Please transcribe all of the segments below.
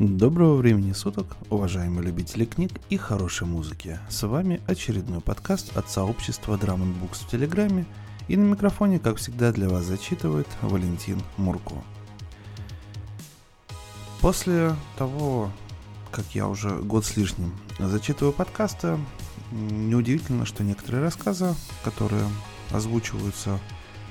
Доброго времени суток, уважаемые любители книг и хорошей музыки. С вами очередной подкаст от сообщества Drum Books в Телеграме. И на микрофоне, как всегда, для вас зачитывает Валентин Мурко. После того, как я уже год с лишним зачитываю подкасты, неудивительно, что некоторые рассказы, которые озвучиваются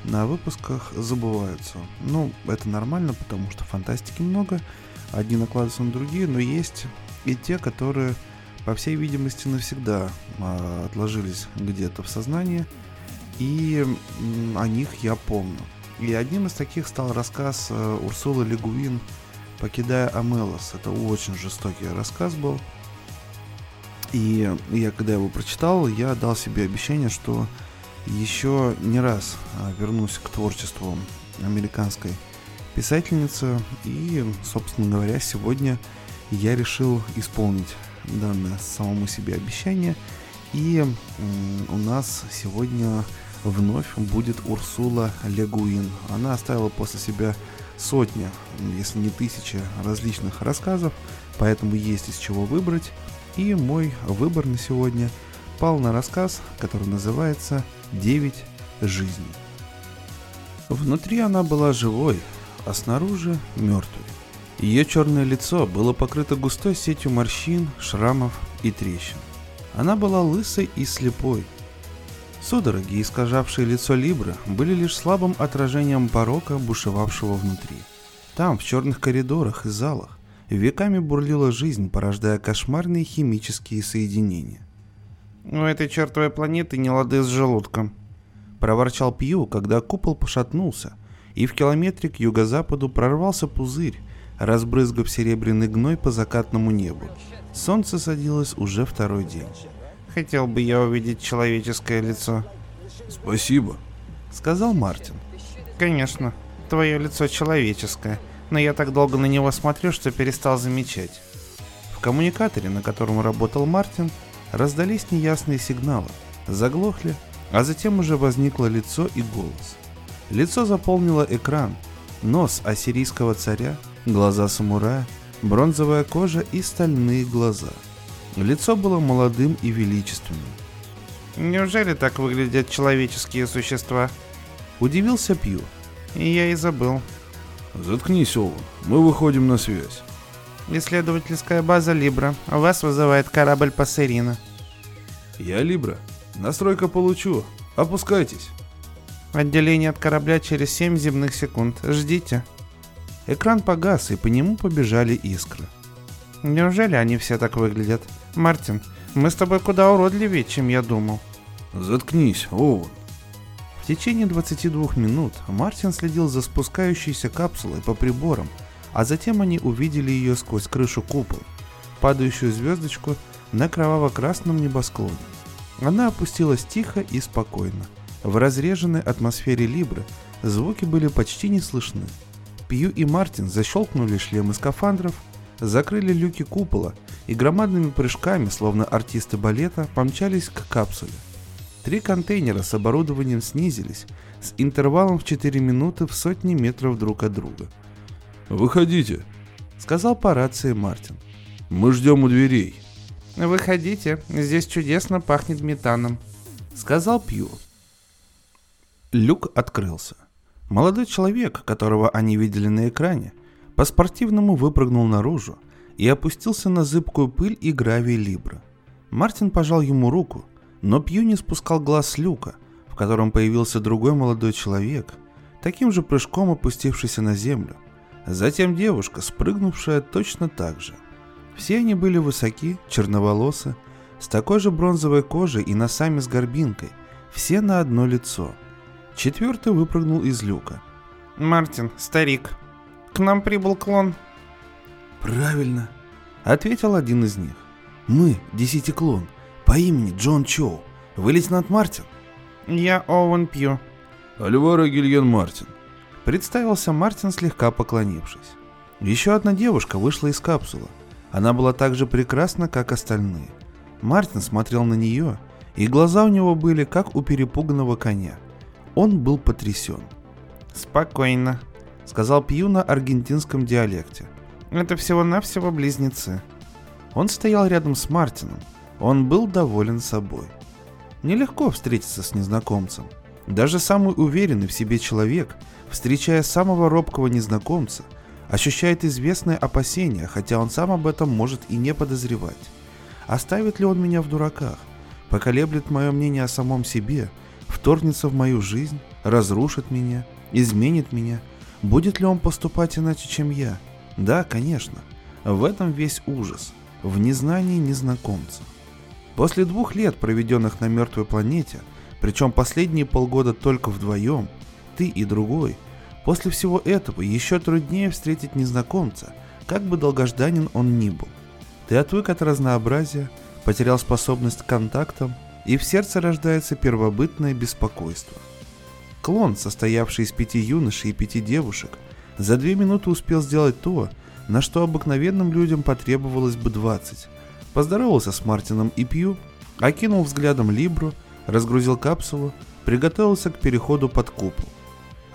на выпусках, забываются. Ну, это нормально, потому что фантастики много – одни накладываются на другие, но есть и те, которые, по всей видимости, навсегда а, отложились где-то в сознании, и о них я помню. И одним из таких стал рассказ э, Урсулы Легуин «Покидая Амелос». Это очень жестокий рассказ был. И я, когда его прочитал, я дал себе обещание, что еще не раз а, вернусь к творчеству американской писательница. И, собственно говоря, сегодня я решил исполнить данное самому себе обещание. И у нас сегодня вновь будет Урсула Легуин. Она оставила после себя сотни, если не тысячи различных рассказов, поэтому есть из чего выбрать. И мой выбор на сегодня пал на рассказ, который называется «Девять жизней». Внутри она была живой, а снаружи мертвой. Ее черное лицо было покрыто густой сетью морщин, шрамов и трещин. Она была лысой и слепой. Судороги, искажавшие лицо Либры, были лишь слабым отражением порока, бушевавшего внутри. Там, в черных коридорах и залах, веками бурлила жизнь, порождая кошмарные химические соединения. «У этой чертовой планеты не лады с желудком», – проворчал Пью, когда купол пошатнулся – и в километре к юго-западу прорвался пузырь, разбрызгав серебряный гной по закатному небу. Солнце садилось уже второй день. «Хотел бы я увидеть человеческое лицо». «Спасибо», — сказал Мартин. «Конечно, твое лицо человеческое, но я так долго на него смотрю, что перестал замечать». В коммуникаторе, на котором работал Мартин, раздались неясные сигналы, заглохли, а затем уже возникло лицо и голос. Лицо заполнило экран, нос ассирийского царя, глаза самурая, бронзовая кожа и стальные глаза. Лицо было молодым и величественным. «Неужели так выглядят человеческие существа?» Удивился Пью. И я и забыл. «Заткнись, Оуэн, мы выходим на связь». Исследовательская база Либра. Вас вызывает корабль Пассерина. Я Либра. Настройка получу. Опускайтесь. Отделение от корабля через 7 земных секунд. Ждите. Экран погас, и по нему побежали искры. Неужели они все так выглядят? Мартин, мы с тобой куда уродливее, чем я думал. Заткнись, Оуэн. В течение 22 минут Мартин следил за спускающейся капсулой по приборам, а затем они увидели ее сквозь крышу купола, падающую звездочку на кроваво-красном небосклоне. Она опустилась тихо и спокойно – в разреженной атмосфере Либры звуки были почти не слышны. Пью и Мартин защелкнули шлемы скафандров, закрыли люки купола и громадными прыжками, словно артисты балета, помчались к капсуле. Три контейнера с оборудованием снизились с интервалом в 4 минуты в сотни метров друг от друга. «Выходите», — сказал по рации Мартин. «Мы ждем у дверей». «Выходите, здесь чудесно пахнет метаном», — сказал Пью. Люк открылся. Молодой человек, которого они видели на экране, по-спортивному выпрыгнул наружу и опустился на зыбкую пыль и гравий Либра. Мартин пожал ему руку, но Пью не спускал глаз с люка, в котором появился другой молодой человек, таким же прыжком опустившийся на землю. Затем девушка, спрыгнувшая точно так же. Все они были высоки, черноволосы, с такой же бронзовой кожей и носами с горбинкой, все на одно лицо – Четвертый выпрыгнул из люка. «Мартин, старик, к нам прибыл клон». «Правильно», — ответил один из них. «Мы, десятиклон, по имени Джон Чоу. Вы лейтенант Мартин?» «Я Оуэн Пью». «Альвара Гильен Мартин», — представился Мартин, слегка поклонившись. Еще одна девушка вышла из капсулы. Она была так же прекрасна, как остальные. Мартин смотрел на нее, и глаза у него были, как у перепуганного коня — он был потрясен. «Спокойно», — сказал Пью на аргентинском диалекте. Это всего-навсего близнецы. Он стоял рядом с Мартином. Он был доволен собой. Нелегко встретиться с незнакомцем. Даже самый уверенный в себе человек, встречая самого робкого незнакомца, ощущает известное опасение, хотя он сам об этом может и не подозревать. Оставит ли он меня в дураках? Поколеблет мое мнение о самом себе? Вторгнется в мою жизнь? Разрушит меня? Изменит меня? Будет ли он поступать иначе, чем я? Да, конечно. В этом весь ужас. В незнании незнакомца. После двух лет, проведенных на мертвой планете, причем последние полгода только вдвоем, ты и другой, после всего этого еще труднее встретить незнакомца, как бы долгожданен он ни был. Ты отвык от разнообразия, потерял способность к контактам, и в сердце рождается первобытное беспокойство. Клон, состоявший из пяти юношей и пяти девушек, за две минуты успел сделать то, на что обыкновенным людям потребовалось бы двадцать поздоровался с Мартином и Пью, окинул взглядом Либру, разгрузил капсулу, приготовился к переходу под купол.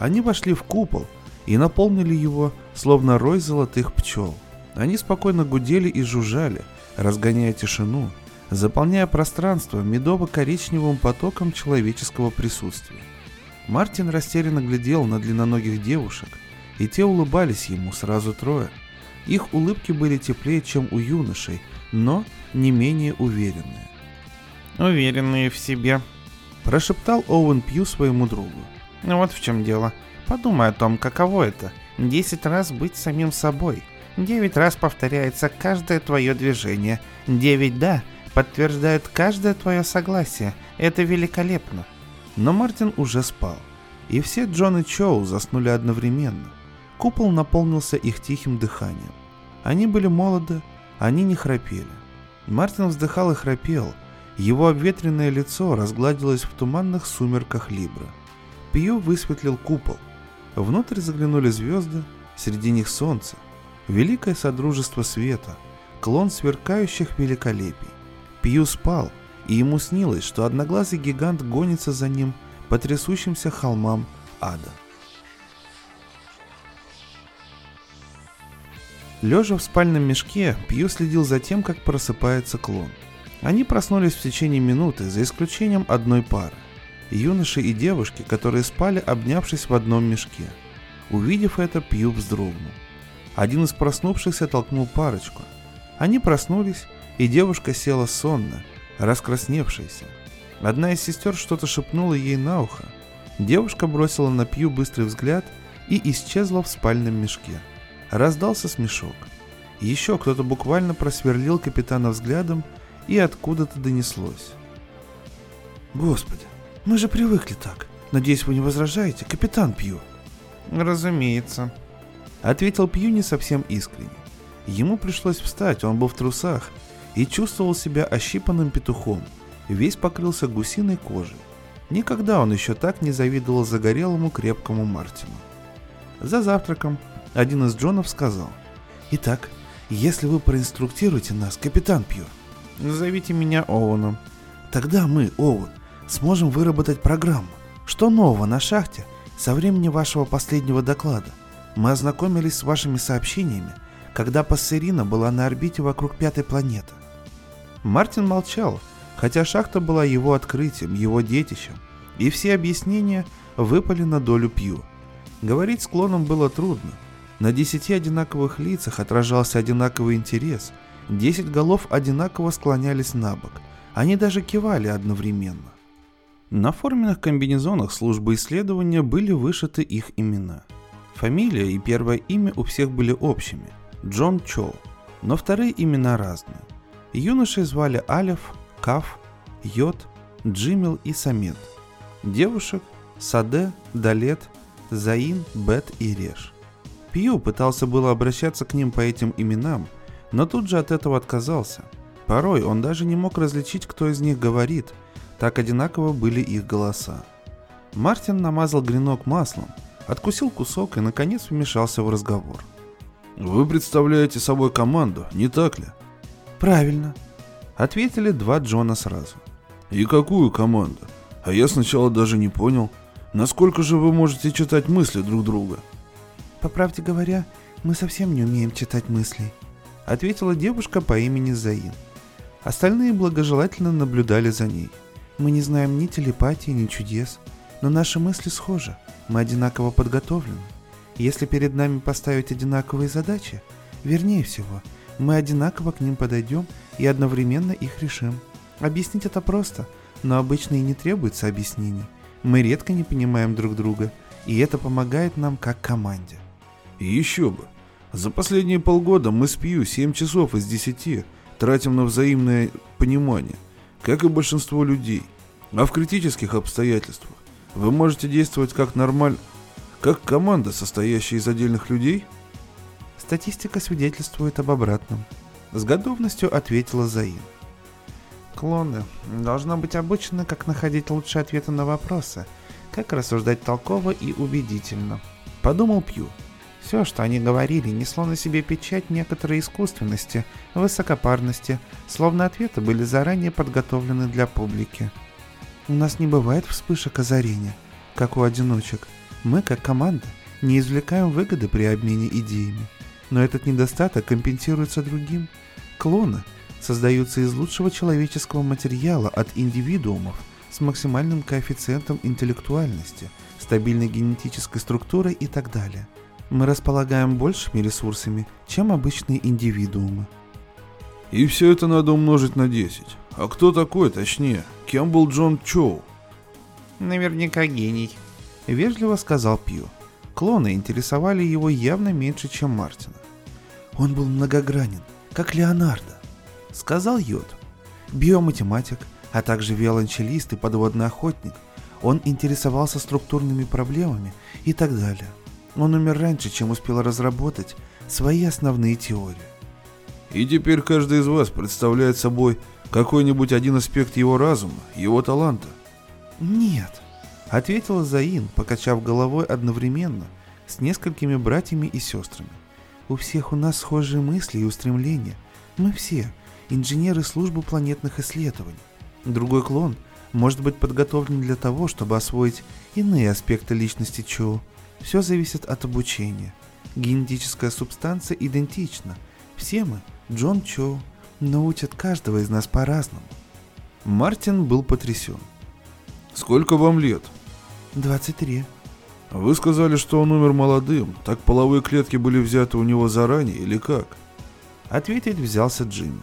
Они вошли в купол и наполнили его, словно рой золотых пчел. Они спокойно гудели и жужжали, разгоняя тишину, заполняя пространство медово-коричневым потоком человеческого присутствия. Мартин растерянно глядел на длинноногих девушек, и те улыбались ему сразу трое. Их улыбки были теплее, чем у юношей, но не менее уверенные. «Уверенные в себе», – прошептал Оуэн Пью своему другу. «Ну «Вот в чем дело. Подумай о том, каково это – десять раз быть самим собой. Девять раз повторяется каждое твое движение. Девять «да» подтверждают каждое твое согласие. Это великолепно». Но Мартин уже спал, и все Джон и Чоу заснули одновременно. Купол наполнился их тихим дыханием. Они были молоды, они не храпели. Мартин вздыхал и храпел. Его обветренное лицо разгладилось в туманных сумерках Либра. Пью высветлил купол. Внутрь заглянули звезды, среди них солнце. Великое содружество света, клон сверкающих великолепий. Пью спал, и ему снилось, что одноглазый гигант гонится за ним по трясущимся холмам ада. Лежа в спальном мешке, Пью следил за тем, как просыпается клон. Они проснулись в течение минуты, за исключением одной пары. Юноши и девушки, которые спали, обнявшись в одном мешке. Увидев это, Пью вздрогнул. Один из проснувшихся толкнул парочку. Они проснулись, и девушка села сонно, раскрасневшаяся. Одна из сестер что-то шепнула ей на ухо. Девушка бросила на Пью быстрый взгляд и исчезла в спальном мешке. Раздался смешок. Еще кто-то буквально просверлил капитана взглядом, и откуда-то донеслось. «Господи, мы же привыкли так. Надеюсь, вы не возражаете, капитан Пью?» «Разумеется», — ответил Пью не совсем искренне. Ему пришлось встать, он был в трусах и чувствовал себя ощипанным петухом, весь покрылся гусиной кожей. Никогда он еще так не завидовал загорелому крепкому Мартину. За завтраком один из Джонов сказал. «Итак, если вы проинструктируете нас, капитан Пью...» «Назовите меня Оуэном». «Тогда мы, Оуэн, сможем выработать программу. Что нового на шахте со времени вашего последнего доклада? Мы ознакомились с вашими сообщениями, когда Пассерина была на орбите вокруг пятой планеты». Мартин молчал, хотя шахта была его открытием, его детищем, и все объяснения выпали на долю Пью. Говорить с клоном было трудно, на десяти одинаковых лицах отражался одинаковый интерес. Десять голов одинаково склонялись на бок. Они даже кивали одновременно. На форменных комбинезонах службы исследования были вышиты их имена. Фамилия и первое имя у всех были общими – Джон Чоу, но вторые имена разные. Юношей звали Алев, Каф, Йод, Джимил и Самет. Девушек – Саде, Далет, Заин, Бет и Реш. Пью пытался было обращаться к ним по этим именам, но тут же от этого отказался. Порой он даже не мог различить, кто из них говорит, так одинаково были их голоса. Мартин намазал гренок маслом, откусил кусок и наконец вмешался в разговор. «Вы представляете собой команду, не так ли?» «Правильно», — ответили два Джона сразу. «И какую команду? А я сначала даже не понял. Насколько же вы можете читать мысли друг друга?» По правде говоря, Мы совсем не умеем читать мысли, ответила девушка по имени Заин. Остальные благожелательно наблюдали за ней. Мы не знаем ни телепатии, ни чудес, но наши мысли схожи. Мы одинаково подготовлены. Если перед нами поставить одинаковые задачи, вернее всего, мы одинаково к ним подойдем и одновременно их решим. Объяснить это просто, но обычно и не требуется объяснений. Мы редко не понимаем друг друга, и это помогает нам как команде. И еще бы. За последние полгода мы с Пью 7 часов из 10 тратим на взаимное понимание, как и большинство людей. А в критических обстоятельствах вы можете действовать как нормаль... как команда, состоящая из отдельных людей? Статистика свидетельствует об обратном. С готовностью ответила Заин. Клоны должно быть обучены, как находить лучшие ответы на вопросы, как рассуждать толково и убедительно. Подумал Пью. Все, что они говорили, несло на себе печать некоторой искусственности, высокопарности, словно ответы были заранее подготовлены для публики. У нас не бывает вспышек озарения, как у одиночек. Мы, как команда, не извлекаем выгоды при обмене идеями. Но этот недостаток компенсируется другим. Клоны создаются из лучшего человеческого материала от индивидуумов с максимальным коэффициентом интеллектуальности, стабильной генетической структурой и так далее. Мы располагаем большими ресурсами, чем обычные индивидуумы. И все это надо умножить на 10. А кто такой, точнее? Кем был Джон Чоу? Наверняка гений. Вежливо сказал Пью. Клоны интересовали его явно меньше, чем Мартина. Он был многогранен, как Леонардо, сказал Йод. Биоматематик, а также виолончелист и подводный охотник. Он интересовался структурными проблемами и так далее. Он умер раньше, чем успел разработать свои основные теории. И теперь каждый из вас представляет собой какой-нибудь один аспект его разума, его таланта? Нет, ответила Заин, покачав головой одновременно с несколькими братьями и сестрами. У всех у нас схожие мысли и устремления. Мы все инженеры службы планетных исследований. Другой клон может быть подготовлен для того, чтобы освоить иные аспекты личности Чоу. Все зависит от обучения. Генетическая субстанция идентична. Все мы Джон Чоу научат каждого из нас по-разному. Мартин был потрясен. Сколько вам лет? 23. Вы сказали, что он умер молодым. Так половые клетки были взяты у него заранее или как? Ответить взялся Джимми.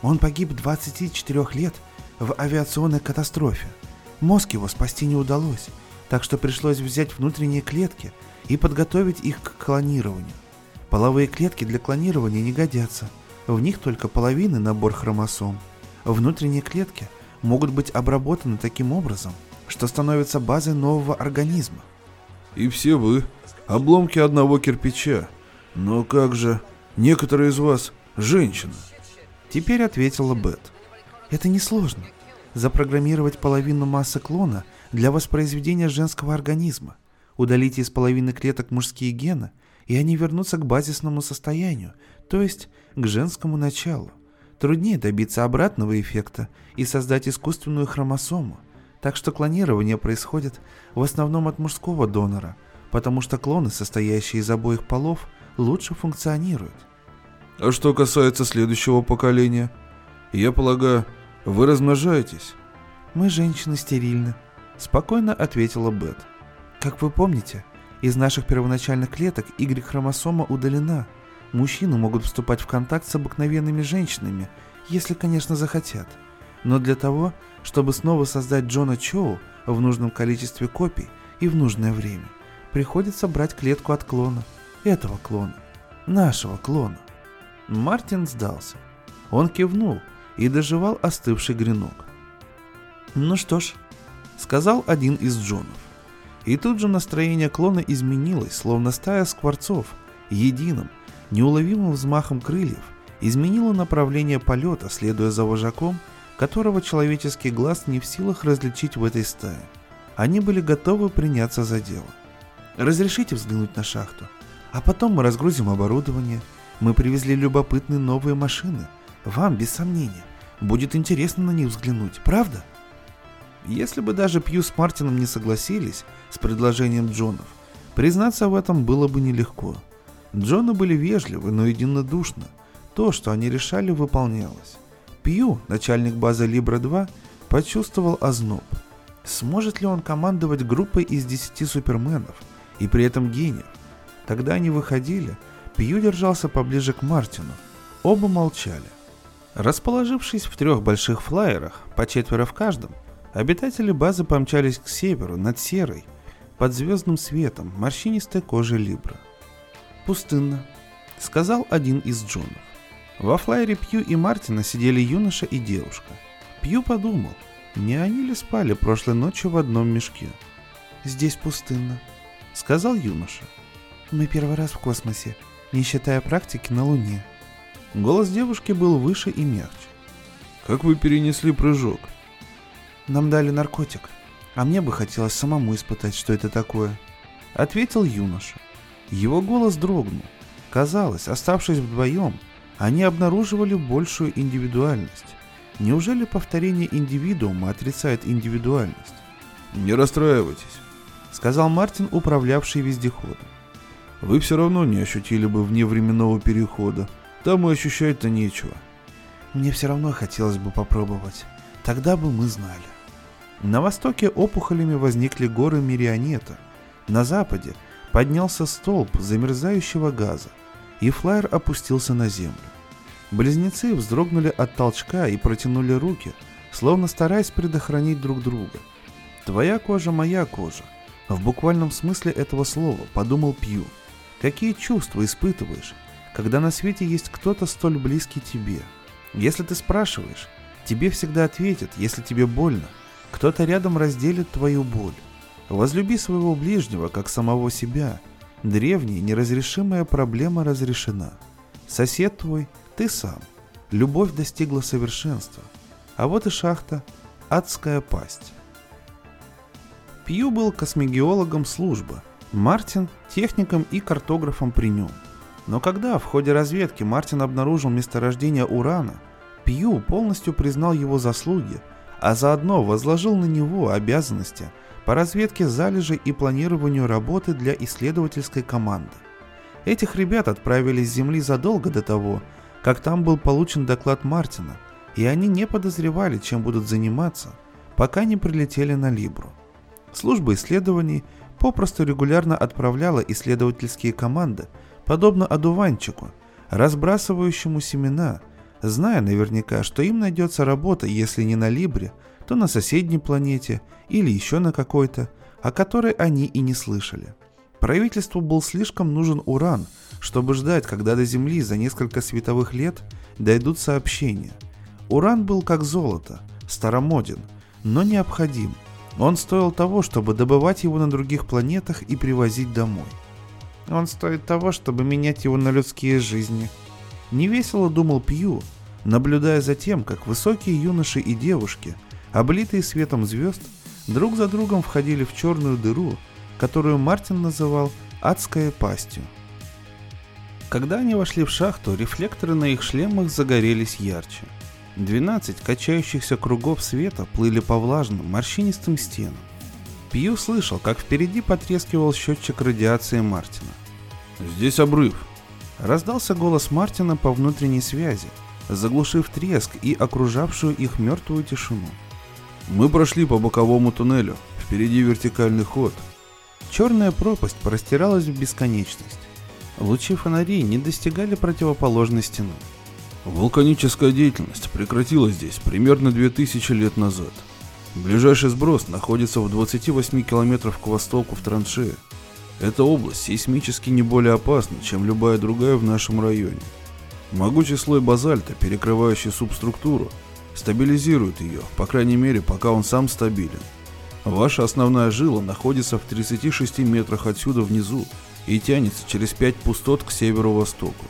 Он погиб 24 лет в авиационной катастрофе. Мозг его спасти не удалось, так что пришлось взять внутренние клетки и подготовить их к клонированию. Половые клетки для клонирования не годятся. В них только половины набор хромосом. Внутренние клетки могут быть обработаны таким образом, что становятся базой нового организма. И все вы обломки одного кирпича. Но как же, некоторые из вас женщины. Теперь ответила Бет. Это несложно. Запрограммировать половину массы клона для воспроизведения женского организма. Удалите из половины клеток мужские гены – и они вернутся к базисному состоянию, то есть к женскому началу. Труднее добиться обратного эффекта и создать искусственную хромосому, так что клонирование происходит в основном от мужского донора, потому что клоны, состоящие из обоих полов, лучше функционируют. А что касается следующего поколения, я полагаю, вы размножаетесь? Мы женщины стерильны, спокойно ответила Бет. Как вы помните, из наших первоначальных клеток Y-хромосома удалена. Мужчины могут вступать в контакт с обыкновенными женщинами, если, конечно, захотят. Но для того, чтобы снова создать Джона Чоу в нужном количестве копий и в нужное время, приходится брать клетку от клона. Этого клона. Нашего клона. Мартин сдался. Он кивнул и доживал остывший гренок. «Ну что ж», — сказал один из Джонов. И тут же настроение клона изменилось, словно стая скворцов, единым, неуловимым взмахом крыльев, изменило направление полета, следуя за вожаком, которого человеческий глаз не в силах различить в этой стае. Они были готовы приняться за дело. «Разрешите взглянуть на шахту? А потом мы разгрузим оборудование. Мы привезли любопытные новые машины. Вам, без сомнения, будет интересно на них взглянуть, правда?» Если бы даже Пью с Мартином не согласились с предложением Джонов, признаться в этом было бы нелегко. Джоны были вежливы, но единодушно. То, что они решали, выполнялось. Пью, начальник базы Либра-2, почувствовал озноб. Сможет ли он командовать группой из десяти суперменов и при этом гениев? Когда они выходили, Пью держался поближе к Мартину. Оба молчали. Расположившись в трех больших флайерах, по четверо в каждом, обитатели базы помчались к северу над серой, под звездным светом морщинистой кожи Либра. «Пустынно», — сказал один из Джонов. Во флайере Пью и Мартина сидели юноша и девушка. Пью подумал, не они ли спали прошлой ночью в одном мешке? «Здесь пустынно», — сказал юноша. «Мы первый раз в космосе, не считая практики на Луне». Голос девушки был выше и мягче. «Как вы перенесли прыжок?» «Нам дали наркотик, а мне бы хотелось самому испытать, что это такое», — ответил юноша. Его голос дрогнул. Казалось, оставшись вдвоем, они обнаруживали большую индивидуальность. Неужели повторение индивидуума отрицает индивидуальность? «Не расстраивайтесь», — сказал Мартин, управлявший вездеходом. «Вы все равно не ощутили бы вневременного перехода. Там и ощущать-то нечего». «Мне все равно хотелось бы попробовать. Тогда бы мы знали». На востоке опухолями возникли горы Мирионета. На западе поднялся столб замерзающего газа, и флайер опустился на землю. Близнецы вздрогнули от толчка и протянули руки, словно стараясь предохранить друг друга. «Твоя кожа, моя кожа». В буквальном смысле этого слова подумал Пью. Какие чувства испытываешь, когда на свете есть кто-то столь близкий тебе? Если ты спрашиваешь, тебе всегда ответят, если тебе больно. Кто-то рядом разделит твою боль. Возлюби своего ближнего, как самого себя. Древняя, неразрешимая проблема разрешена. Сосед твой – ты сам. Любовь достигла совершенства. А вот и шахта «Адская пасть». Пью был космогеологом службы, Мартин – техником и картографом при нем. Но когда в ходе разведки Мартин обнаружил месторождение урана, Пью полностью признал его заслуги, а заодно возложил на него обязанности по разведке залежей и планированию работы для исследовательской команды. Этих ребят отправили с Земли задолго до того, как там был получен доклад Мартина, и они не подозревали, чем будут заниматься, пока не прилетели на Либру. Служба исследований попросту регулярно отправляла исследовательские команды, подобно одуванчику, разбрасывающему семена, зная наверняка, что им найдется работа, если не на Либре, то на соседней планете или еще на какой-то, о которой они и не слышали. Правительству был слишком нужен уран – чтобы ждать, когда до Земли за несколько световых лет дойдут сообщения. Уран был как золото, старомоден, но необходим. Он стоил того, чтобы добывать его на других планетах и привозить домой. Он стоит того, чтобы менять его на людские жизни. Невесело думал Пью, наблюдая за тем, как высокие юноши и девушки, облитые светом звезд, друг за другом входили в черную дыру, которую Мартин называл «адской пастью». Когда они вошли в шахту, рефлекторы на их шлемах загорелись ярче. 12 качающихся кругов света плыли по влажным, морщинистым стенам. Пью слышал, как впереди потрескивал счетчик радиации Мартина. «Здесь обрыв», — раздался голос Мартина по внутренней связи, заглушив треск и окружавшую их мертвую тишину. «Мы прошли по боковому туннелю, впереди вертикальный ход». Черная пропасть простиралась в бесконечность. Лучи фонарей не достигали противоположной стены. Вулканическая деятельность прекратилась здесь примерно 2000 лет назад. Ближайший сброс находится в 28 километрах к востоку в траншее. Эта область сейсмически не более опасна, чем любая другая в нашем районе. Могучий слой базальта, перекрывающий субструктуру, стабилизирует ее, по крайней мере, пока он сам стабилен. Ваша основная жила находится в 36 метрах отсюда внизу, и тянется через пять пустот к северо-востоку.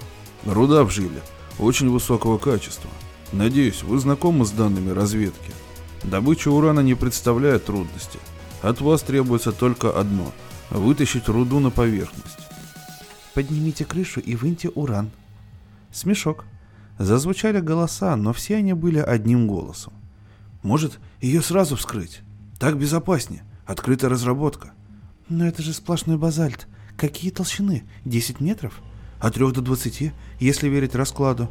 Руда в жиле, очень высокого качества. Надеюсь, вы знакомы с данными разведки. Добыча урана не представляет трудности. От вас требуется только одно – вытащить руду на поверхность. Поднимите крышу и выньте уран. Смешок. Зазвучали голоса, но все они были одним голосом. Может, ее сразу вскрыть? Так безопаснее. Открытая разработка. Но это же сплошной базальт. Какие толщины? 10 метров? От 3 до 20, если верить раскладу.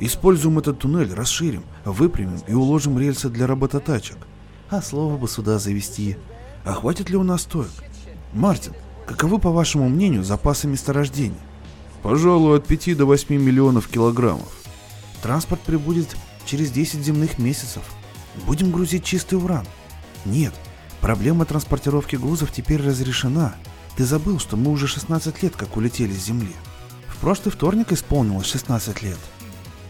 Используем этот туннель, расширим, выпрямим и уложим рельсы для робототачек. А слово бы сюда завести. А хватит ли у нас стоек? Мартин, каковы, по вашему мнению, запасы месторождений? Пожалуй, от 5 до 8 миллионов килограммов. Транспорт прибудет через 10 земных месяцев. Будем грузить чистый уран. Нет, проблема транспортировки грузов теперь разрешена. Ты забыл, что мы уже 16 лет как улетели с Земли. В прошлый вторник исполнилось 16 лет.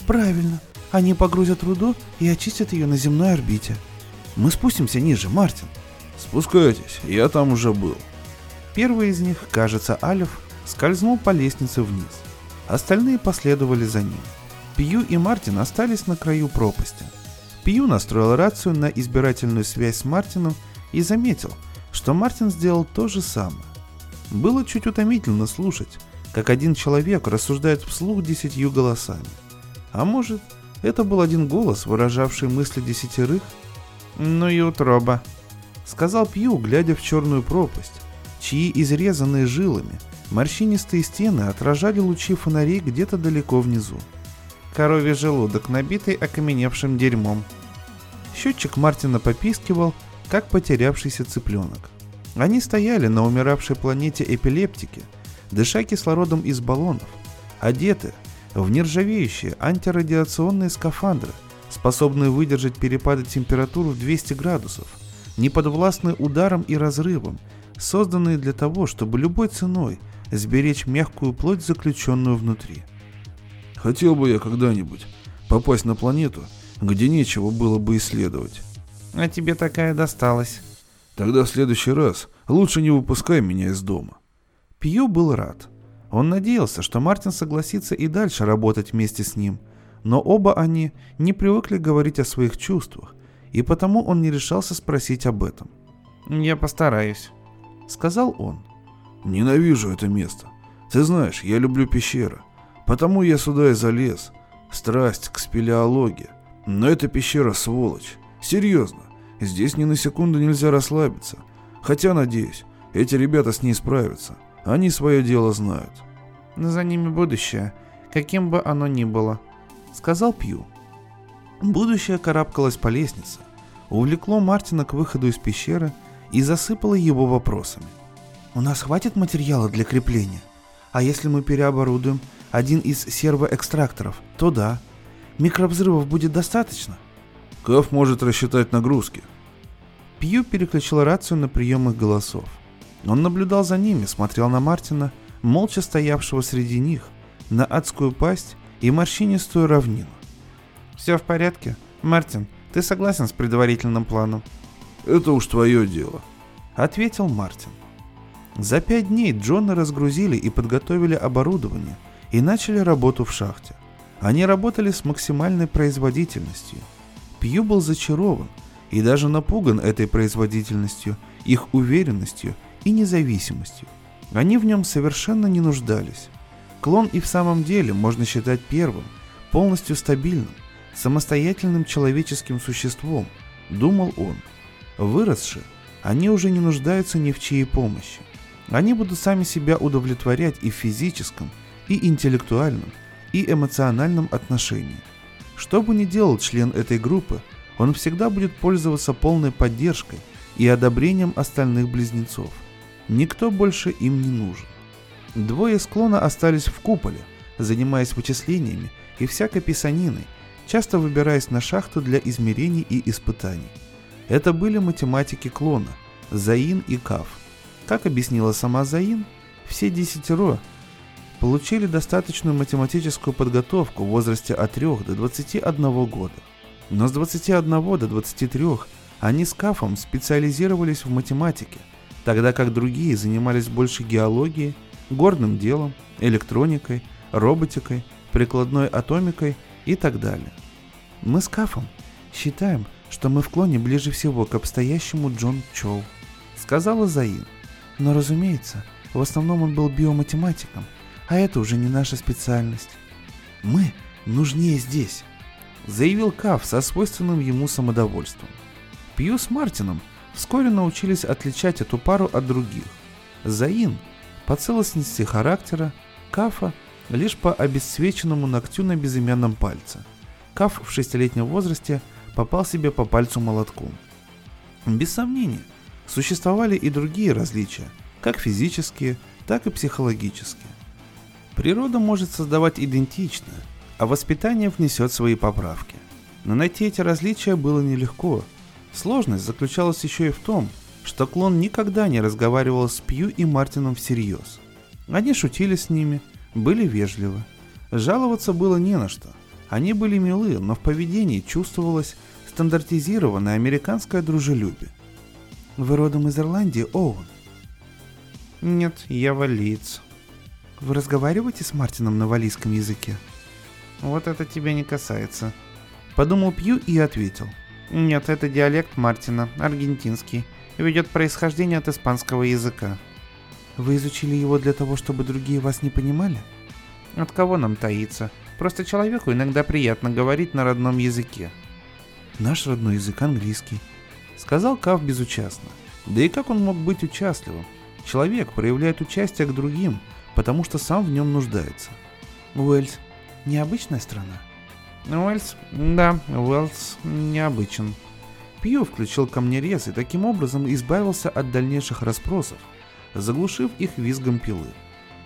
Правильно. Они погрузят руду и очистят ее на земной орбите. Мы спустимся ниже, Мартин. Спускайтесь, я там уже был. Первый из них, кажется, Алиф, скользнул по лестнице вниз. Остальные последовали за ним. Пью и Мартин остались на краю пропасти. Пью настроил рацию на избирательную связь с Мартином и заметил, что Мартин сделал то же самое. Было чуть утомительно слушать, как один человек рассуждает вслух десятью голосами. А может, это был один голос, выражавший мысли десятерых? Ну и утроба, сказал Пью, глядя в черную пропасть, чьи изрезанные жилами морщинистые стены отражали лучи фонарей где-то далеко внизу. Коровий желудок, набитый окаменевшим дерьмом. Счетчик Мартина попискивал, как потерявшийся цыпленок. Они стояли на умиравшей планете эпилептики, дыша кислородом из баллонов, одеты в нержавеющие антирадиационные скафандры, способные выдержать перепады температур в 200 градусов, неподвластные ударам и разрывам, созданные для того, чтобы любой ценой сберечь мягкую плоть, заключенную внутри. Хотел бы я когда-нибудь попасть на планету, где нечего было бы исследовать. А тебе такая досталась. Тогда в следующий раз лучше не выпускай меня из дома. Пью был рад. Он надеялся, что Мартин согласится и дальше работать вместе с ним, но оба они не привыкли говорить о своих чувствах, и потому он не решался спросить об этом. «Я постараюсь», — сказал он. «Ненавижу это место. Ты знаешь, я люблю пещеры, потому я сюда и залез. Страсть к спелеологии. Но эта пещера сволочь. Серьезно, здесь ни на секунду нельзя расслабиться. Хотя, надеюсь, эти ребята с ней справятся. Они свое дело знают. За ними будущее, каким бы оно ни было, сказал Пью. Будущее карабкалось по лестнице, увлекло Мартина к выходу из пещеры и засыпало его вопросами. «У нас хватит материала для крепления? А если мы переоборудуем один из сервоэкстракторов, то да. Микровзрывов будет достаточно?» Каф может рассчитать нагрузки. Пью переключил рацию на прием их голосов. Он наблюдал за ними, смотрел на Мартина, молча стоявшего среди них, на адскую пасть и морщинистую равнину. «Все в порядке? Мартин, ты согласен с предварительным планом?» «Это уж твое дело», — ответил Мартин. За пять дней Джона разгрузили и подготовили оборудование и начали работу в шахте. Они работали с максимальной производительностью. Пью был зачарован и даже напуган этой производительностью, их уверенностью и независимостью. Они в нем совершенно не нуждались. Клон и в самом деле можно считать первым, полностью стабильным, самостоятельным человеческим существом, думал он. Выросши, они уже не нуждаются ни в чьей помощи. Они будут сами себя удовлетворять и в физическом, и интеллектуальном, и эмоциональном отношении. Что бы ни делал член этой группы, он всегда будет пользоваться полной поддержкой и одобрением остальных близнецов – Никто больше им не нужен. Двое склона остались в куполе, занимаясь вычислениями и всякой писаниной, часто выбираясь на шахту для измерений и испытаний. Это были математики клона, Заин и Кав. Как объяснила сама Заин, все десятеро получили достаточную математическую подготовку в возрасте от 3 до 21 года. Но с 21 до 23 они с Кафом специализировались в математике – тогда как другие занимались больше геологией, горным делом, электроникой, роботикой, прикладной атомикой и так далее. Мы с Кафом считаем, что мы в клоне ближе всего к обстоящему Джон Чоу, сказала Заин. Но разумеется, в основном он был биоматематиком, а это уже не наша специальность. Мы нужнее здесь, заявил Каф со свойственным ему самодовольством. Пью с Мартином вскоре научились отличать эту пару от других. Заин по целостности характера, Кафа лишь по обесцвеченному ногтю на безымянном пальце. Каф в шестилетнем возрасте попал себе по пальцу молотком. Без сомнения, существовали и другие различия, как физические, так и психологические. Природа может создавать идентичное, а воспитание внесет свои поправки. Но найти эти различия было нелегко. Сложность заключалась еще и в том, что клон никогда не разговаривал с Пью и Мартином всерьез. Они шутили с ними, были вежливы. Жаловаться было не на что. Они были милы, но в поведении чувствовалось стандартизированное американское дружелюбие. «Вы родом из Ирландии, Оуэн?» «Нет, я валиец». «Вы разговариваете с Мартином на валийском языке?» «Вот это тебя не касается». Подумал Пью и ответил. «Нет, это диалект Мартина, аргентинский, ведет происхождение от испанского языка». «Вы изучили его для того, чтобы другие вас не понимали?» «От кого нам таиться? Просто человеку иногда приятно говорить на родном языке». «Наш родной язык английский», — сказал Кав безучастно. Да и как он мог быть участливым? Человек проявляет участие к другим, потому что сам в нем нуждается. Уэльс — необычная страна. Уэльс? Да, Уэльс необычен. Пью включил камнерез и таким образом избавился от дальнейших расспросов, заглушив их визгом пилы.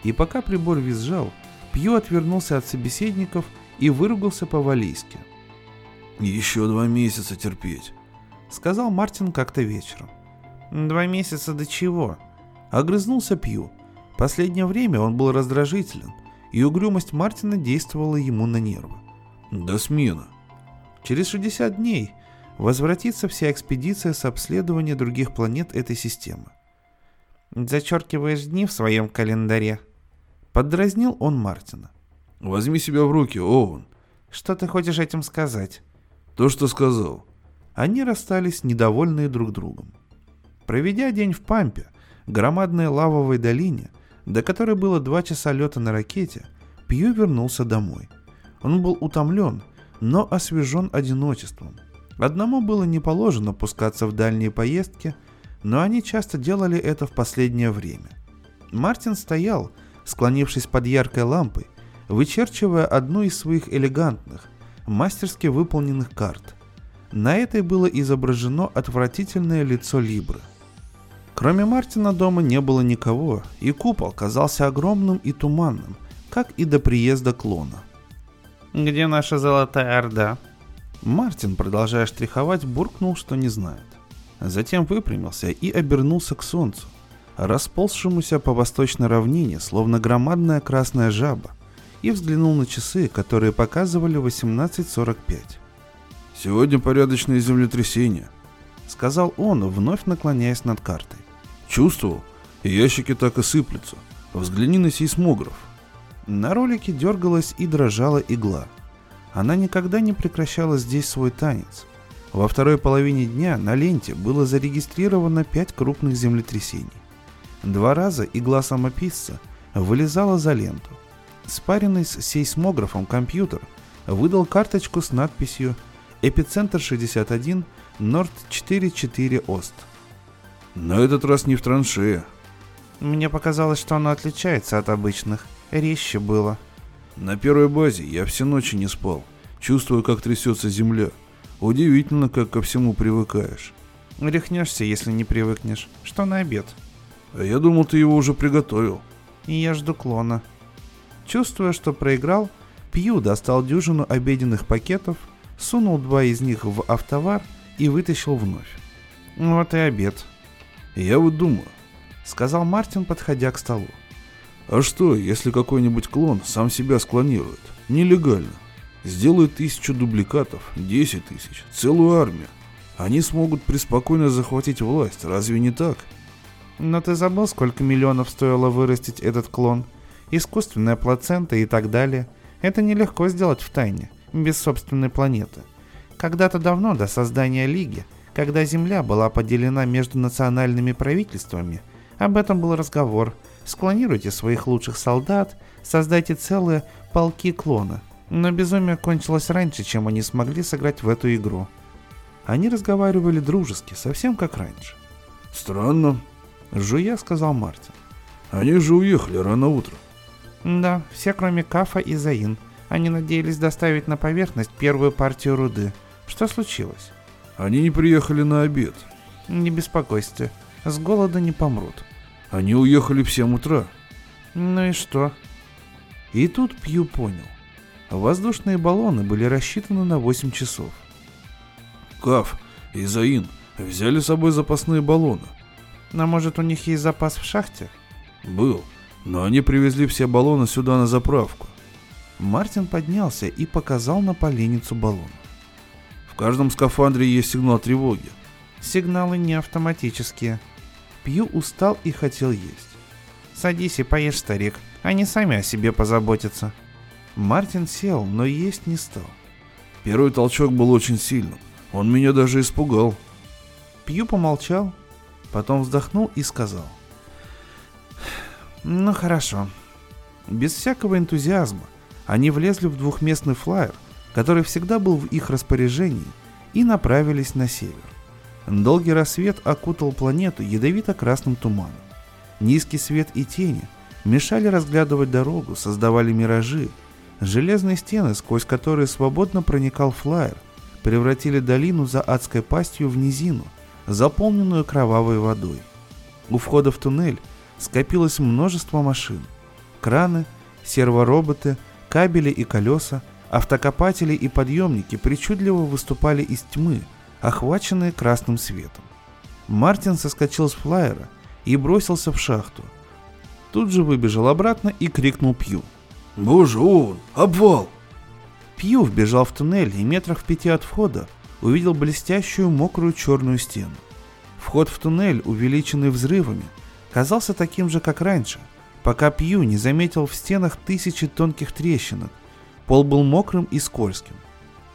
И пока прибор визжал, Пью отвернулся от собеседников и выругался по-валийски. «Еще два месяца терпеть», — сказал Мартин как-то вечером. «Два месяца до чего?» Огрызнулся Пью. Последнее время он был раздражителен, и угрюмость Мартина действовала ему на нервы. «До смены». Через 60 дней возвратится вся экспедиция с обследования других планет этой системы. «Зачеркиваешь дни в своем календаре?» Поддразнил он Мартина. «Возьми себя в руки, Оуэн». «Что ты хочешь этим сказать?» «То, что сказал». Они расстались, недовольные друг другом. Проведя день в Пампе, громадной лавовой долине, до которой было два часа лета на ракете, Пью вернулся домой. Он был утомлен, но освежен одиночеством. Одному было не положено пускаться в дальние поездки, но они часто делали это в последнее время. Мартин стоял, склонившись под яркой лампой, вычерчивая одну из своих элегантных, мастерски выполненных карт. На этой было изображено отвратительное лицо Либры. Кроме Мартина дома не было никого, и купол казался огромным и туманным, как и до приезда клона. «Где наша золотая орда?» Мартин, продолжая штриховать, буркнул, что не знает. Затем выпрямился и обернулся к солнцу, расползшемуся по восточной равнине, словно громадная красная жаба, и взглянул на часы, которые показывали 18.45. «Сегодня порядочное землетрясение», — сказал он, вновь наклоняясь над картой. Чувствовал? Ящики так и сыплются. Взгляни на сейсмограф. На ролике дергалась и дрожала игла. Она никогда не прекращала здесь свой танец. Во второй половине дня на ленте было зарегистрировано пять крупных землетрясений. Два раза игла самописца вылезала за ленту. Спаренный с сейсмографом компьютер выдал карточку с надписью «Эпицентр 61, Норд 44 Ост». На этот раз не в траншее. Мне показалось, что оно отличается от обычных. Резче было. На первой базе я все ночи не спал. Чувствую, как трясется земля. Удивительно, как ко всему привыкаешь. Рехнешься, если не привыкнешь. Что на обед? А я думал, ты его уже приготовил. И я жду клона. Чувствуя, что проиграл, Пью достал дюжину обеденных пакетов, сунул два из них в автовар и вытащил вновь. Вот и обед. Я вот думаю, сказал Мартин, подходя к столу. А что, если какой-нибудь клон сам себя склонирует? Нелегально. Сделает тысячу дубликатов, десять тысяч, целую армию. Они смогут преспокойно захватить власть, разве не так? Но ты забыл, сколько миллионов стоило вырастить этот клон? Искусственная плацента и так далее. Это нелегко сделать в тайне, без собственной планеты. Когда-то давно, до создания Лиги, когда Земля была поделена между национальными правительствами, об этом был разговор. Склонируйте своих лучших солдат, создайте целые полки клона. Но безумие кончилось раньше, чем они смогли сыграть в эту игру. Они разговаривали дружески, совсем как раньше. «Странно», — жуя сказал Мартин. «Они же уехали рано утром». Да, все кроме Кафа и Заин. Они надеялись доставить на поверхность первую партию руды. Что случилось? Они не приехали на обед. Не беспокойся, с голода не помрут. Они уехали в 7 утра. Ну и что? И тут Пью понял. Воздушные баллоны были рассчитаны на 8 часов. Каф и Заин взяли с собой запасные баллоны. А может у них есть запас в шахте? Был, но они привезли все баллоны сюда на заправку. Мартин поднялся и показал на поленницу баллон. В каждом скафандре есть сигнал тревоги. Сигналы не автоматические. Пью устал и хотел есть. Садись и поешь, старик. Они сами о себе позаботятся. Мартин сел, но есть не стал. Первый толчок был очень сильным. Он меня даже испугал. Пью помолчал, потом вздохнул и сказал. Ну хорошо. Без всякого энтузиазма они влезли в двухместный флайер, который всегда был в их распоряжении, и направились на север. Долгий рассвет окутал планету ядовито-красным туманом. Низкий свет и тени мешали разглядывать дорогу, создавали миражи. Железные стены, сквозь которые свободно проникал флайер, превратили долину за адской пастью в низину, заполненную кровавой водой. У входа в туннель скопилось множество машин. Краны, сервороботы, кабели и колеса, автокопатели и подъемники причудливо выступали из тьмы, охваченные красным светом. Мартин соскочил с флайера и бросился в шахту. Тут же выбежал обратно и крикнул Пью. «Боже, он! Обвал!» Пью вбежал в туннель и метрах в пяти от входа увидел блестящую мокрую черную стену. Вход в туннель, увеличенный взрывами, казался таким же, как раньше, пока Пью не заметил в стенах тысячи тонких трещинок. Пол был мокрым и скользким.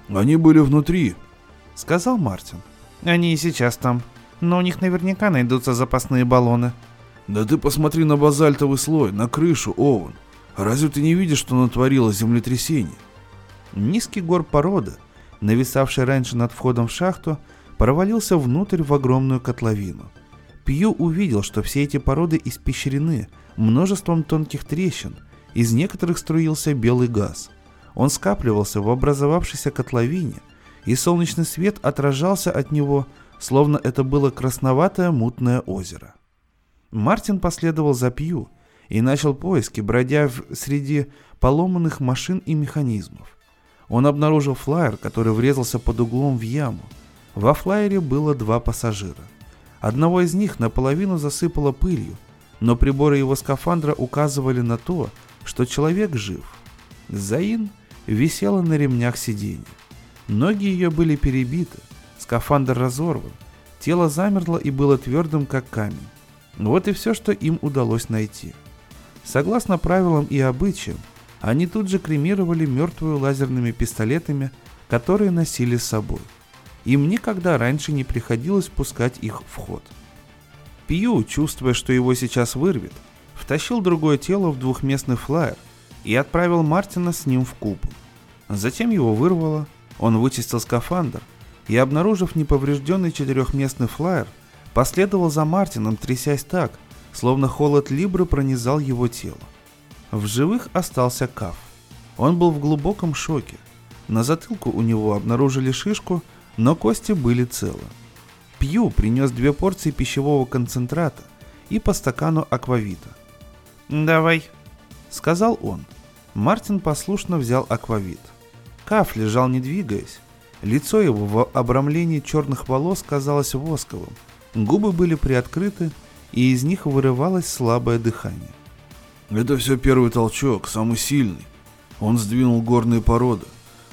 «Они были внутри», — сказал Мартин. «Они и сейчас там, но у них наверняка найдутся запасные баллоны». «Да ты посмотри на базальтовый слой, на крышу, Оуэн. Разве ты не видишь, что натворило землетрясение?» Низкий гор породы, нависавший раньше над входом в шахту, провалился внутрь в огромную котловину. Пью увидел, что все эти породы испещрены множеством тонких трещин, из некоторых струился белый газ. Он скапливался в образовавшейся котловине, и солнечный свет отражался от него, словно это было красноватое мутное озеро. Мартин последовал за Пью и начал поиски, бродя в, среди поломанных машин и механизмов. Он обнаружил флайер, который врезался под углом в яму. Во флайере было два пассажира. Одного из них наполовину засыпало пылью, но приборы его скафандра указывали на то, что человек жив. Заин висела на ремнях сиденья. Ноги ее были перебиты, скафандр разорван, тело замерло и было твердым, как камень. Вот и все, что им удалось найти. Согласно правилам и обычаям, они тут же кремировали мертвую лазерными пистолетами, которые носили с собой. Им никогда раньше не приходилось пускать их в ход. Пью, чувствуя, что его сейчас вырвет, втащил другое тело в двухместный флайер и отправил Мартина с ним в купол. Затем его вырвало, он вычистил скафандр и, обнаружив неповрежденный четырехместный флайер, последовал за Мартином, трясясь так, словно холод Либры пронизал его тело. В живых остался Каф. Он был в глубоком шоке. На затылку у него обнаружили шишку, но кости были целы. Пью принес две порции пищевого концентрата и по стакану аквавита. «Давай», — сказал он. Мартин послушно взял аквавит. Каф лежал не двигаясь. Лицо его в обрамлении черных волос казалось восковым. Губы были приоткрыты, и из них вырывалось слабое дыхание. «Это все первый толчок, самый сильный. Он сдвинул горные породы.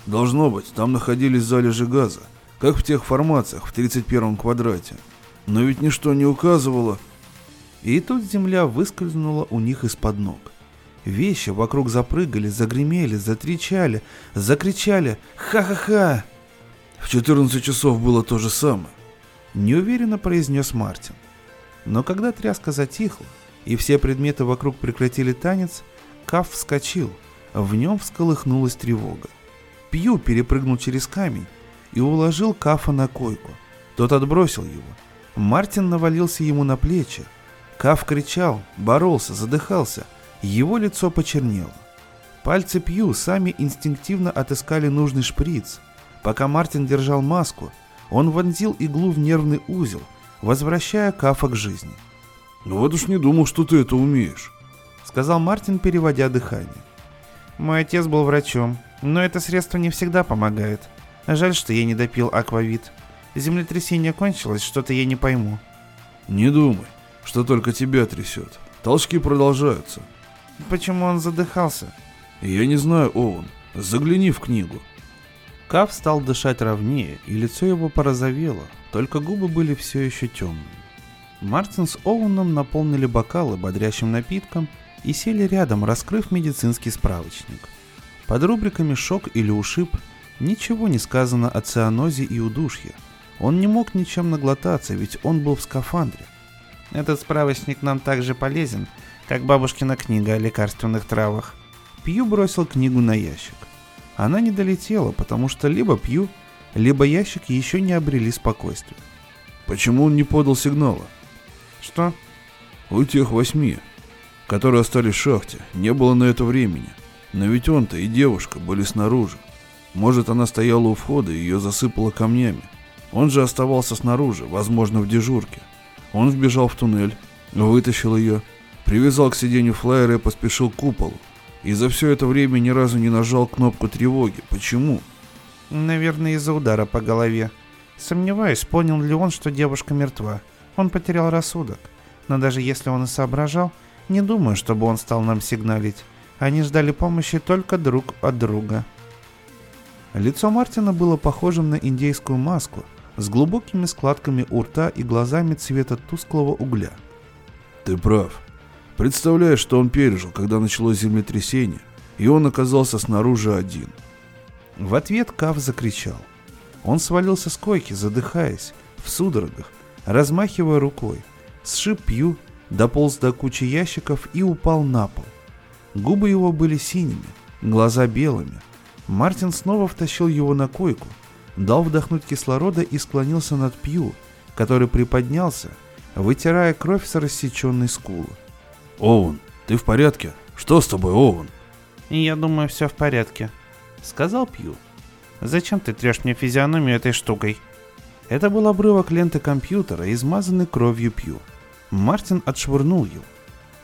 Должно быть, там находились залежи газа, как в тех формациях в 31-м квадрате. Но ведь ничто не указывало...» И тут земля выскользнула у них из-под ног. Вещи вокруг запрыгали, загремели, затричали, закричали «Ха-ха-ха!» «В 14 часов было то же самое», — неуверенно произнес Мартин. Но когда тряска затихла, и все предметы вокруг прекратили танец, Каф вскочил, в нем всколыхнулась тревога. Пью перепрыгнул через камень и уложил Кафа на койку. Тот отбросил его. Мартин навалился ему на плечи. Каф кричал, боролся, задыхался — Его лицо почернело. Пальцы Пью сами инстинктивно отыскали нужный шприц. Пока Мартин держал маску, он вонзил иглу в нервный узел, возвращая Кафа к жизни. «Ну вот уж не думал, что ты это умеешь», — сказал Мартин, переводя дыхание. «Мой отец был врачом, но это средство не всегда помогает. Жаль, что я не допил аквавит. Землетрясение кончилось, что-то я не пойму». «Не думай, что только тебя трясет. Толчки продолжаются». «Почему он задыхался?» «Я не знаю, Оуэн. Загляни в книгу». Кав стал дышать ровнее, и лицо его порозовело, только губы были все еще темными. Мартин с Оуэном наполнили бокалы бодрящим напитком и сели рядом, раскрыв медицинский справочник. Под рубриками «Шок» или «Ушиб» ничего не сказано о цианозе и удушье. Он не мог ничем наглотаться, ведь он был в скафандре. Этот справочник нам так же полезен, как бабушкина книга о лекарственных травах. Пью бросил книгу на ящик. Она не долетела, потому что либо Пью, либо ящик еще не обрели спокойствие. Почему он не подал сигнала? Что? У тех восьми, которые остались в шахте, не было на это времени. Но ведь он-то и девушка были снаружи. Может, она стояла у входа и ее засыпало камнями. Он же оставался снаружи, возможно, в дежурке. Он вбежал в туннель, вытащил ее, привязал к сиденью флайера и поспешил к куполу. И за все это время ни разу не нажал кнопку тревоги. Почему? Наверное, из-за удара по голове. Сомневаюсь, понял ли он, что девушка мертва. Он потерял рассудок. Но даже если он и соображал, не думаю, чтобы он стал нам сигналить. Они ждали помощи только друг от друга. Лицо Мартина было похожим на индейскую маску, с глубокими складками у рта и глазами цвета тусклого угля. «Ты прав. Представляешь, что он пережил, когда началось землетрясение, и он оказался снаружи один». В ответ Кав закричал. Он свалился с койки, задыхаясь, в судорогах, размахивая рукой, сшиб Пью, дополз до кучи ящиков и упал на пол. Губы его были синими, глаза белыми. Мартин снова втащил его на койку, дал вдохнуть кислорода и склонился над Пью, который приподнялся, вытирая кровь с рассеченной скулы. «Оуэн, ты в порядке? Что с тобой, Оуэн?» «Я думаю, все в порядке», — сказал Пью. «Зачем ты трешь мне физиономию этой штукой?» Это был обрывок ленты компьютера, измазанный кровью Пью. Мартин отшвырнул его.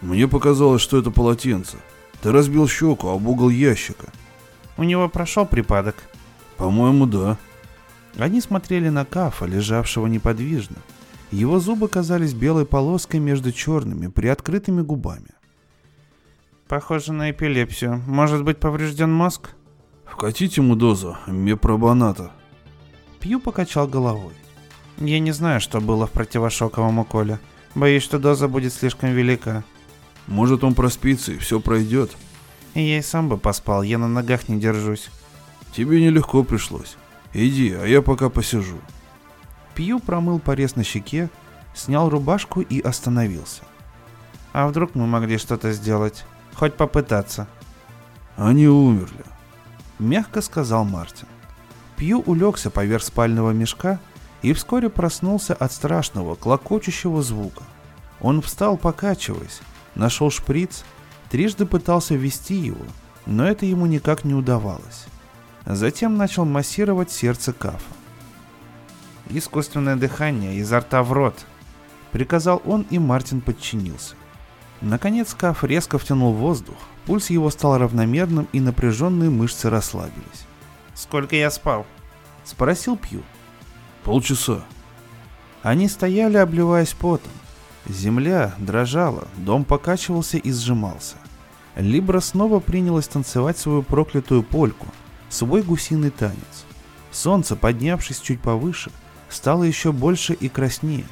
«Мне показалось, что это полотенце. Ты разбил щеку об угол ящика». «У него прошел припадок?» «По-моему, да». Они смотрели на Кафа, лежавшего неподвижно. Его зубы казались белой полоской между черными, приоткрытыми губами. «Похоже на эпилепсию. Может быть поврежден мозг?» «Вкатите ему дозу мепробаната». Пью покачал головой. «Я не знаю, что было в противошоковом уколе. Боюсь, что доза будет слишком велика». «Может, он проспится и все пройдет?» «Я и сам бы поспал, я на ногах не держусь». «Тебе нелегко пришлось. Иди, а я пока посижу». Пью промыл порез на щеке, снял рубашку и остановился. «А вдруг мы могли что-то сделать? Хоть попытаться?» «Они умерли», — мягко сказал Мартин. Пью улегся поверх спального мешка и вскоре проснулся от страшного, клокочущего звука. Он встал, покачиваясь, нашел шприц, трижды пытался ввести его, но это ему никак не удавалось. Затем начал массировать сердце Кафа. «Искусственное дыхание изо рта в рот», — приказал он, и Мартин подчинился. Наконец Каф резко втянул воздух, пульс его стал равномерным и напряженные мышцы расслабились. «Сколько я спал?» — спросил Пью. «Полчаса». Они стояли, обливаясь потом. Земля дрожала, дом покачивался и сжимался. Либра снова принялась танцевать свою проклятую польку, свой гусиный танец. Солнце, поднявшись чуть повыше, стало еще больше и краснее.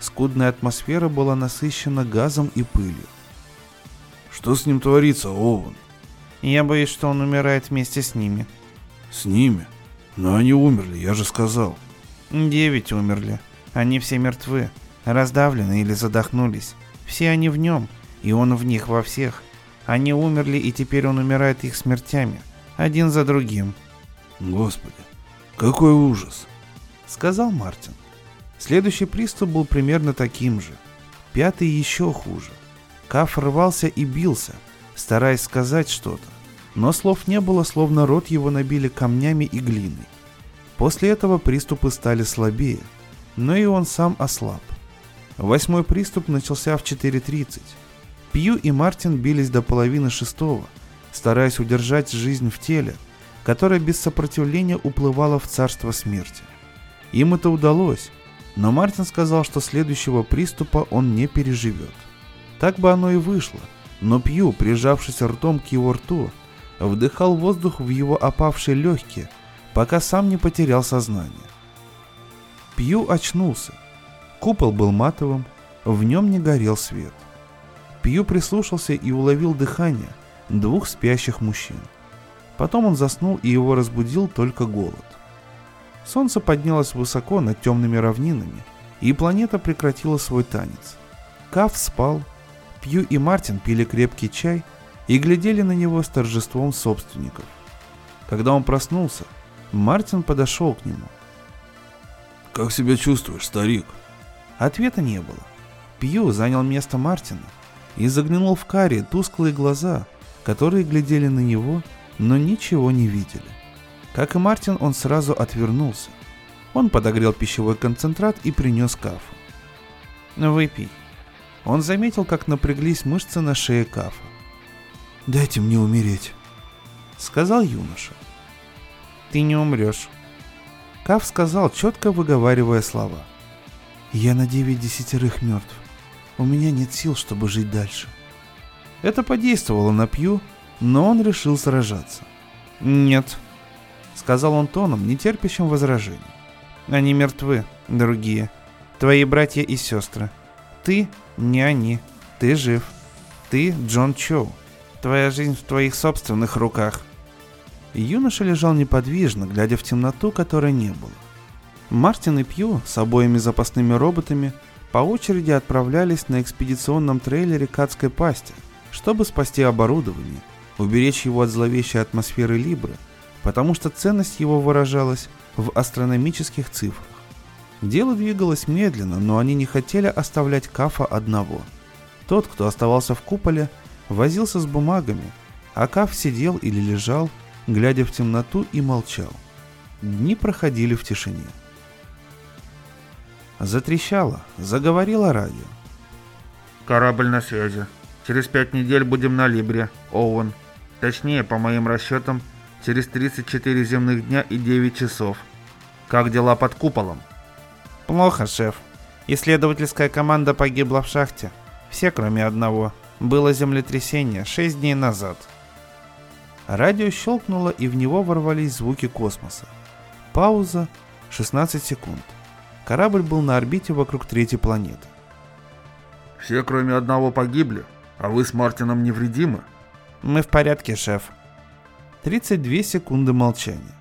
Скудная атмосфера была насыщена газом и пылью. «Что с ним творится, Оуэн?» «Я боюсь, что он умирает вместе с ними». «С ними? Но они умерли, я же сказал». «Девять умерли. Они все мертвы, раздавлены или задохнулись. Все они в нем, и он в них во всех. Они умерли, и теперь он умирает их смертями, один за другим». «Господи, какой ужас!» — сказал Мартин. Следующий приступ был примерно таким же. Пятый еще хуже. Каф рвался и бился, стараясь сказать что-то, но слов не было, словно рот его набили камнями и глиной. После этого приступы стали слабее, но и он сам ослаб. Восьмой приступ начался в 4.30. Пью и Мартин бились до половины шестого, стараясь удержать жизнь в теле, которая без сопротивления уплывала в царство смерти. Им это удалось, но Мартин сказал, что следующего приступа он не переживет. Так бы оно и вышло, но Пью, прижавшись ртом к его рту, вдыхал воздух в его опавшие легкие, пока сам не потерял сознание. Пью очнулся. Купол был матовым, в нем не горел свет. Пью прислушался и уловил дыхание двух спящих мужчин. Потом он заснул и его разбудил только голод. Солнце поднялось высоко над темными равнинами, и планета прекратила свой танец. Каф спал, Пью и Мартин пили крепкий чай и глядели на него с торжеством собственников. Когда он проснулся, Мартин подошел к нему. «Как себя чувствуешь, старик?» Ответа не было. Пью занял место Мартина и заглянул в карие тусклые глаза, которые глядели на него, но ничего не видели. Как и Мартин, он сразу отвернулся. Он подогрел пищевой концентрат и принес кафу. «Выпей». Он заметил, как напряглись мышцы на шее кафа. «Дайте мне умереть», — сказал юноша. «Ты не умрешь». Каф сказал, четко выговаривая слова. «Я на девять десятерых мертв. У меня нет сил, чтобы жить дальше». Это подействовало на Пью, но он решил сражаться. «Нет», — сказал он тоном, не терпящим возражений. «Они мертвы, другие. Твои братья и сестры. Ты не они. Ты жив. Ты Джон Чоу. Твоя жизнь в твоих собственных руках». Юноша лежал неподвижно, глядя в темноту, которой не было. Мартин и Пью с обоими запасными роботами по очереди отправлялись на экспедиционном трейлере к адской пасти, чтобы спасти оборудование, уберечь его от зловещей атмосферы Либры, потому что ценность его выражалась в астрономических цифрах. Дело двигалось медленно, но они не хотели оставлять Кафа одного. Тот, кто оставался в куполе, возился с бумагами, а Каф сидел или лежал, глядя в темноту и молчал. Дни проходили в тишине. Затрещало, заговорило радио. «Корабль на связи. Через пять недель будем на Либре, Оуэн. Точнее, по моим расчетам, через 34 земных дня и 9 часов. Как дела под куполом?» «Плохо, шеф. Исследовательская команда погибла в шахте. Все, кроме одного. Было землетрясение 6 дней назад». Радио щелкнуло, и в него ворвались звуки космоса. Пауза 16 секунд. Корабль был на орбите вокруг третьей планеты. «Все, кроме одного, погибли, а вы с Мартином невредимы?» «Мы в порядке, шеф». 32 секунды молчания.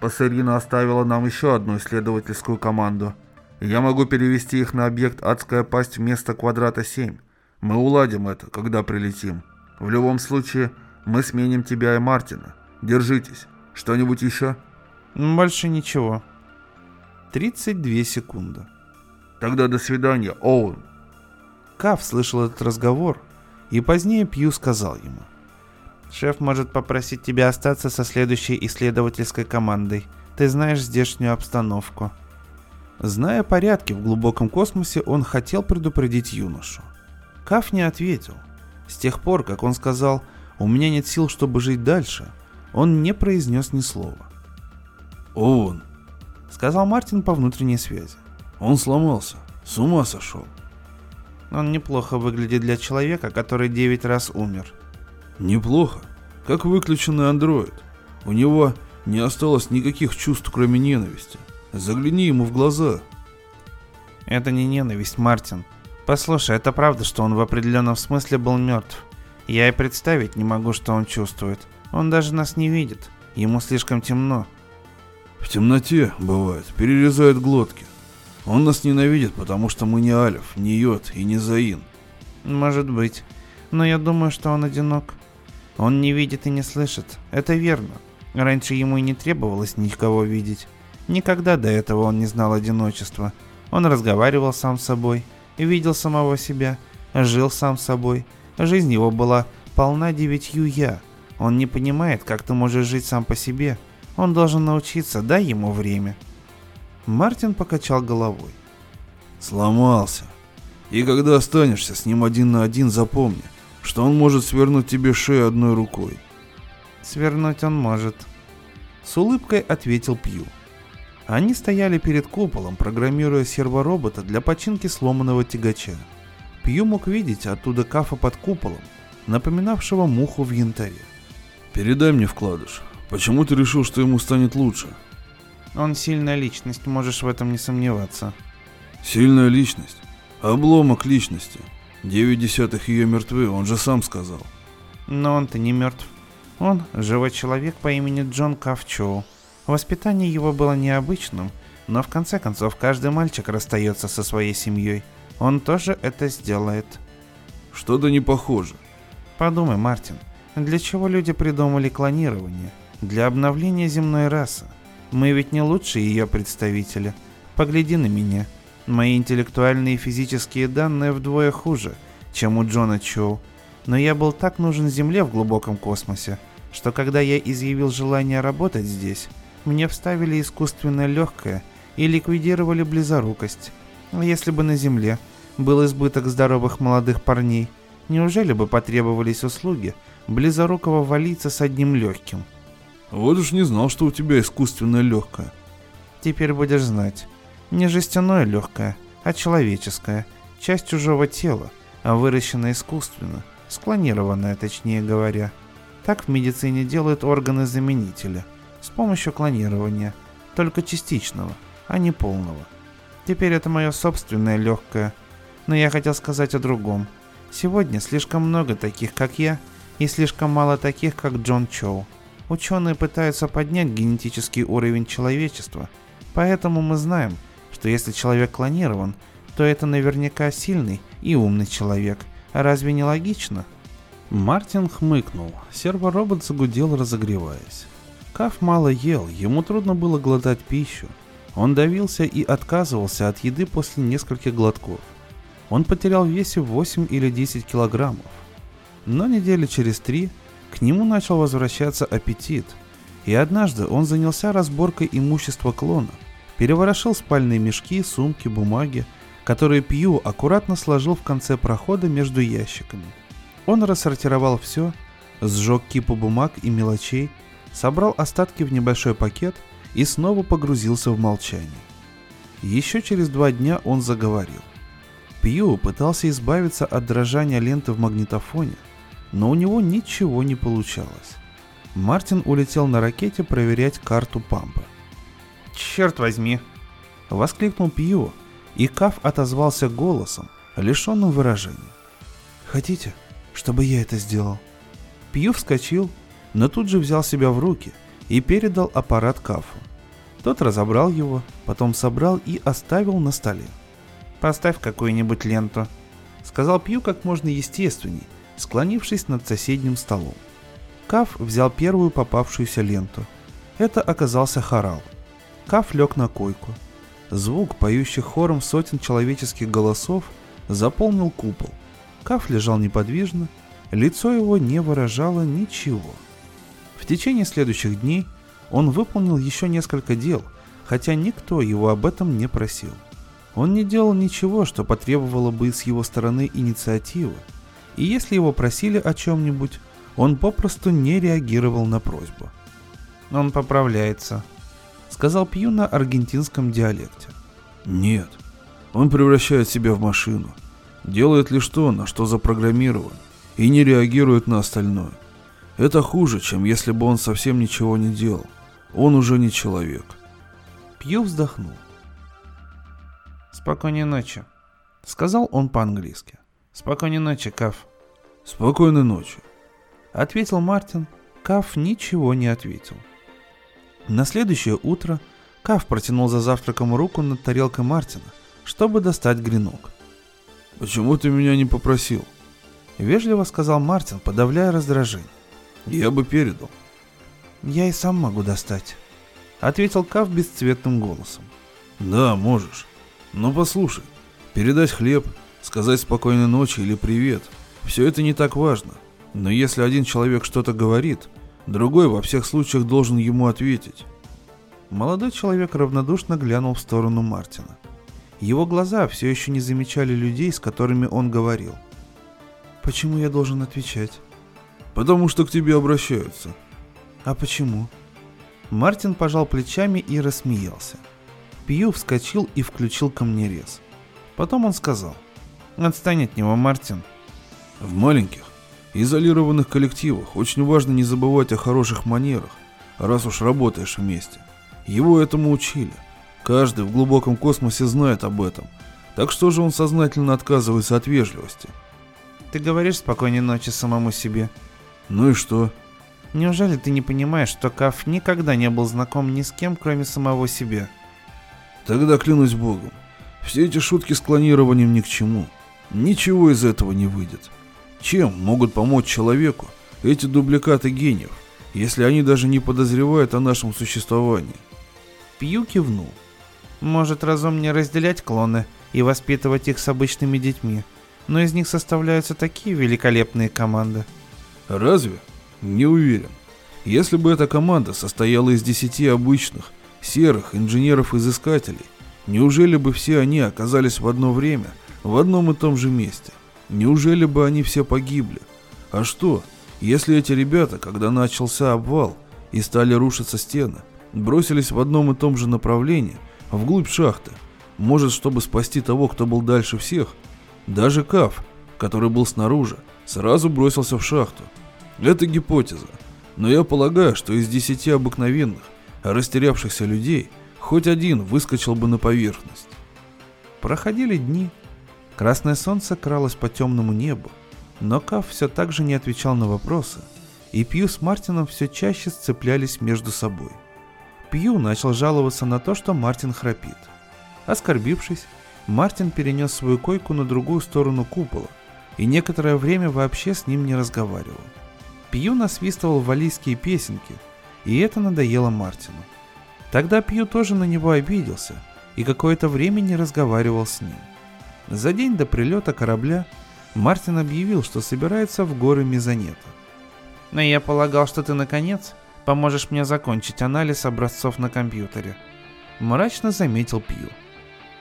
Пассерина оставила нам еще одну исследовательскую команду. Я могу перевести их на объект «Адская пасть» вместо квадрата 7. Мы уладим это, когда прилетим. В любом случае, мы сменим тебя и Мартина. Держитесь. Что-нибудь еще? Больше ничего. 32 секунды. Тогда до свидания, Оуэн. Каф слышал этот разговор, и позднее Пью сказал ему. Шеф может попросить тебя остаться со следующей исследовательской командой. Ты знаешь здешнюю обстановку. Зная порядки в глубоком космосе, он хотел предупредить юношу. Каф не ответил. С тех пор, как он сказал «У меня нет сил, чтобы жить дальше», он не произнес ни слова. «Он», — сказал Мартин по внутренней связи. «Он сломался. С ума сошел». Он неплохо выглядит для человека, который девять раз умер. Неплохо. Как выключенный андроид. У него не осталось никаких чувств, кроме ненависти. Загляни ему в глаза. Это не ненависть, Мартин. Послушай, это правда, что он в определенном смысле был мертв. Я и представить не могу, что он чувствует. Он даже нас не видит. Ему слишком темно. В темноте, бывает, перерезают глотки. Он нас ненавидит, потому что мы не Алиф, не Йод и не Заин. Может быть. Но я думаю, что он одинок. Он не видит и не слышит. Это верно. Раньше ему и не требовалось никого видеть. Никогда до этого он не знал одиночества. Он разговаривал сам с собой, видел самого себя, жил сам с собой. Жизнь его была полна девятью «я». Он не понимает, как ты можешь жить сам по себе. Он должен научиться, дай ему время. Мартин покачал головой. Сломался. И когда останешься с ним один на один, запомни, что он может свернуть тебе шею одной рукой. Свернуть он может. С улыбкой ответил Пью. Они стояли перед куполом, программируя серворобота для починки сломанного тягача. Пью мог видеть оттуда кафа под куполом, напоминавшего муху в янтаре. «Передай мне вкладыш. Почему ты решил, что ему станет лучше?» «Он сильная личность, можешь в этом не сомневаться». «Сильная личность? Обломок личности. Девять десятых ее мертвы, он же сам сказал». «Но он-то не мертв. Он живой человек по имени Джон Кавчоу. Воспитание его было необычным, но в конце концов каждый мальчик расстается со своей семьей. Он тоже это сделает. Что-то не похоже. Подумай, Мартин, для чего люди придумали клонирование? Для обновления земной расы. Мы ведь не лучшие ее представители. Погляди на меня. Мои интеллектуальные и физические данные вдвое хуже, чем у Джона Чоу. Но я был так нужен Земле в глубоком космосе, что когда я изъявил желание работать здесь, мне вставили искусственное легкое и ликвидировали близорукость. Если бы на Земле был избыток здоровых молодых парней, неужели бы потребовались услуги близорукого валиться с одним легким? Вот уж не знал, что у тебя искусственное легкое. Теперь будешь знать. Не жестяное легкое, а человеческое, часть чужого тела, а выращенное искусственно, склонированное, точнее говоря. Так в медицине делают органы-заменители – с помощью клонирования, только частичного, а не полного. Теперь это мое собственное легкое. Но я хотел сказать о другом. Сегодня слишком много таких, как я, и слишком мало таких, как Джон Чоу. Ученые пытаются поднять генетический уровень человечества, поэтому мы знаем, что если человек клонирован, то это наверняка сильный и умный человек. Разве не логично? Мартин хмыкнул. Серворобот загудел, разогреваясь. Каф мало ел, ему трудно было глотать пищу. Он давился и отказывался от еды после нескольких глотков. Он потерял в весе 8 или 10 килограммов. Но недели через три к нему начал возвращаться аппетит, и однажды он занялся разборкой имущества клона, переворошил спальные мешки, сумки, бумаги, которые Пью аккуратно сложил в конце прохода между ящиками. Он рассортировал все, сжег кипу бумаг и мелочей, собрал остатки в небольшой пакет и снова погрузился в молчание. Еще через два дня он заговорил. Пью пытался избавиться от дрожания ленты в магнитофоне, но у него ничего не получалось. Мартин улетел на ракете проверять карту Пампы. «Черт возьми!» — воскликнул Пью, и Каф отозвался голосом, лишенным выражения. «Хотите, чтобы я это сделал?» Пью вскочил но тут же взял себя в руки и передал аппарат Кафу. Тот разобрал его, потом собрал и оставил на столе. «Поставь какую-нибудь ленту», — сказал Пью как можно естественней, склонившись над соседним столом. Каф взял первую попавшуюся ленту. Это оказался хорал. Каф лег на койку. Звук, поющий хором сотен человеческих голосов, заполнил купол. Каф лежал неподвижно, лицо его не выражало ничего. В течение следующих дней он выполнил еще несколько дел, хотя никто его об этом не просил. Он не делал ничего, что потребовало бы с его стороны инициативы, и если его просили о чем-нибудь, он попросту не реагировал на просьбу. «Он поправляется», — сказал Пью на аргентинском диалекте. «Нет, он превращает себя в машину, делает лишь то, на что запрограммирован, и не реагирует на остальное. Это хуже, чем если бы он совсем ничего не делал. Он уже не человек. Пью вздохнул. «Спокойной ночи», — сказал он по-английски. «Спокойной ночи, Каф». «Спокойной ночи», — ответил Мартин. Каф ничего не ответил. На следующее утро Каф протянул за завтраком руку над тарелкой Мартина, чтобы достать гренок. «Почему ты меня не попросил?» — вежливо сказал Мартин, подавляя раздражение. Я бы передал. Я и сам могу достать. Ответил Кав бесцветным голосом. Да, можешь. Но послушай, передать хлеб, сказать спокойной ночи или привет, все это не так важно. Но если один человек что-то говорит, другой во всех случаях должен ему ответить. Молодой человек равнодушно глянул в сторону Мартина. Его глаза все еще не замечали людей, с которыми он говорил. «Почему я должен отвечать?» «Потому что к тебе обращаются». «А почему?» Мартин пожал плечами и рассмеялся. Пью вскочил и включил камнерез. Потом он сказал. «Отстань от него, Мартин». В маленьких, изолированных коллективах очень важно не забывать о хороших манерах, раз уж работаешь вместе. Его этому учили. Каждый в глубоком космосе знает об этом. Так что же он сознательно отказывается от вежливости? Ты говоришь спокойной ночи самому себе. Ну и что? Неужели ты не понимаешь, что Каф никогда не был знаком ни с кем, кроме самого себя? Тогда клянусь богом, все эти шутки с клонированием ни к чему. Ничего из этого не выйдет. Чем могут помочь человеку эти дубликаты гениев, если они даже не подозревают о нашем существовании? Пью кивнул. Может, разумнее разделять клоны и воспитывать их с обычными детьми, но из них составляются такие великолепные команды. Разве? Не уверен. Если бы эта команда состояла из десяти обычных, серых инженеров-изыскателей, неужели бы все они оказались в одно время, в одном и том же месте? Неужели бы они все погибли? А что, если эти ребята, когда начался обвал и стали рушиться стены, бросились в одном и том же направлении, вглубь шахты, может, чтобы спасти того, кто был дальше всех? Даже Каф, который был снаружи, сразу бросился в шахту – это гипотеза. Но я полагаю, что из десяти обыкновенных, растерявшихся людей, хоть один выскочил бы на поверхность. Проходили дни. Красное солнце кралось по темному небу, но Каф все так же не отвечал на вопросы, и Пью с Мартином все чаще сцеплялись между собой. Пью начал жаловаться на то, что Мартин храпит. Оскорбившись, Мартин перенес свою койку на другую сторону купола и некоторое время вообще с ним не разговаривал. Пью насвистывал валийские песенки, и это надоело Мартину. Тогда Пью тоже на него обиделся и какое-то время не разговаривал с ним. За день до прилета корабля Мартин объявил, что собирается в горы Мезонета. «Но я полагал, что ты, наконец, поможешь мне закончить анализ образцов на компьютере», — мрачно заметил Пью.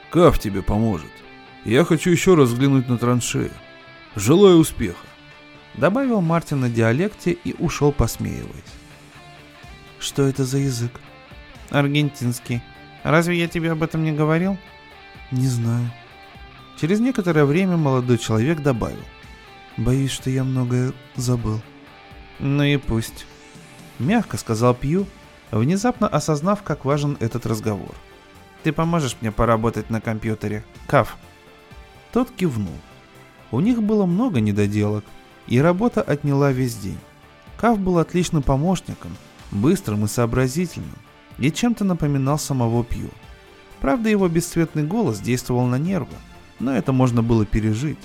«Каф тебе поможет. Я хочу еще раз взглянуть на траншею. Желаю успеха добавил Мартин на диалекте и ушел посмеиваясь. Что это за язык? Аргентинский. Разве я тебе об этом не говорил? Не знаю. Через некоторое время молодой человек добавил. Боюсь, что я многое забыл. Ну и пусть. Мягко сказал Пью, внезапно осознав, как важен этот разговор. Ты поможешь мне поработать на компьютере, Каф? Тот кивнул. У них было много недоделок, и работа отняла весь день. Кав был отличным помощником, быстрым и сообразительным, и чем-то напоминал самого Пью. Правда, его бесцветный голос действовал на нервы, но это можно было пережить.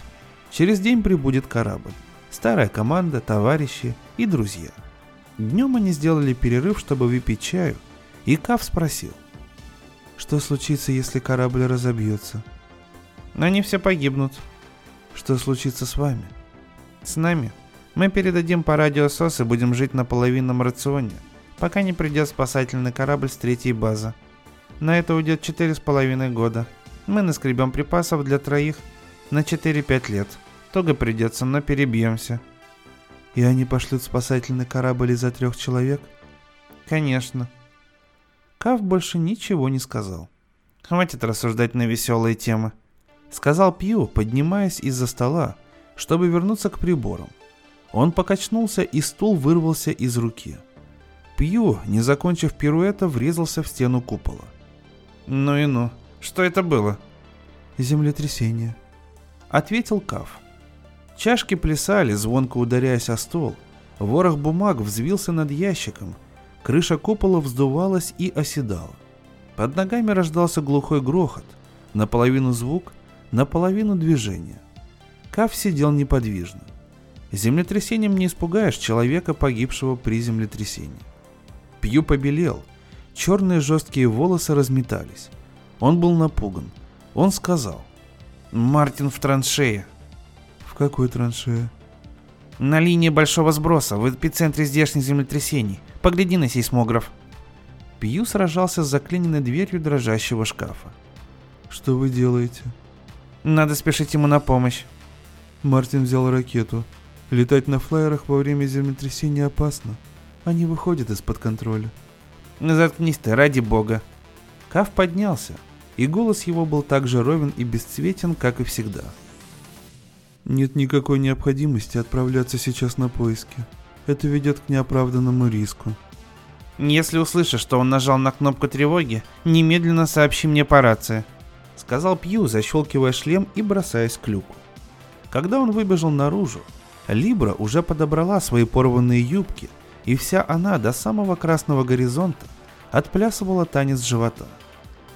Через день прибудет корабль, старая команда, товарищи и друзья. Днем они сделали перерыв, чтобы выпить чаю, и Кав спросил. Что случится, если корабль разобьется? Они все погибнут. Что случится с вами? С нами. Мы передадим по радио СОС и будем жить на половинном рационе, пока не придет спасательный корабль с третьей базы. На это уйдет четыре с половиной года. Мы наскребем припасов для троих на 4-5 лет. Туго придется, но перебьемся. И они пошлют спасательный корабль из-за трех человек? Конечно. Кав больше ничего не сказал. Хватит рассуждать на веселые темы. Сказал Пью, поднимаясь из-за стола, чтобы вернуться к приборам. Он покачнулся, и стул вырвался из руки. Пью, не закончив пируэта, врезался в стену купола. «Ну и ну, что это было?» «Землетрясение», — ответил Каф. Чашки плясали, звонко ударяясь о стол. Ворох бумаг взвился над ящиком. Крыша купола вздувалась и оседала. Под ногами рождался глухой грохот. Наполовину звук, наполовину движение. Кав сидел неподвижно. Землетрясением не испугаешь человека, погибшего при землетрясении. Пью побелел. Черные жесткие волосы разметались. Он был напуган. Он сказал. «Мартин в траншее». «В какой траншее?» На линии большого сброса, в эпицентре здешних землетрясений. Погляди на сейсмограф. Пью сражался с заклиненной дверью дрожащего шкафа. Что вы делаете? Надо спешить ему на помощь. Мартин взял ракету. Летать на флайерах во время землетрясения опасно. Они выходят из-под контроля. Заткнись ты, ради бога. Кав поднялся, и голос его был так же ровен и бесцветен, как и всегда. Нет никакой необходимости отправляться сейчас на поиски. Это ведет к неоправданному риску. Если услышишь, что он нажал на кнопку тревоги, немедленно сообщи мне по рации. Сказал Пью, защелкивая шлем и бросаясь к люку. Когда он выбежал наружу, Либра уже подобрала свои порванные юбки, и вся она до самого красного горизонта отплясывала танец живота.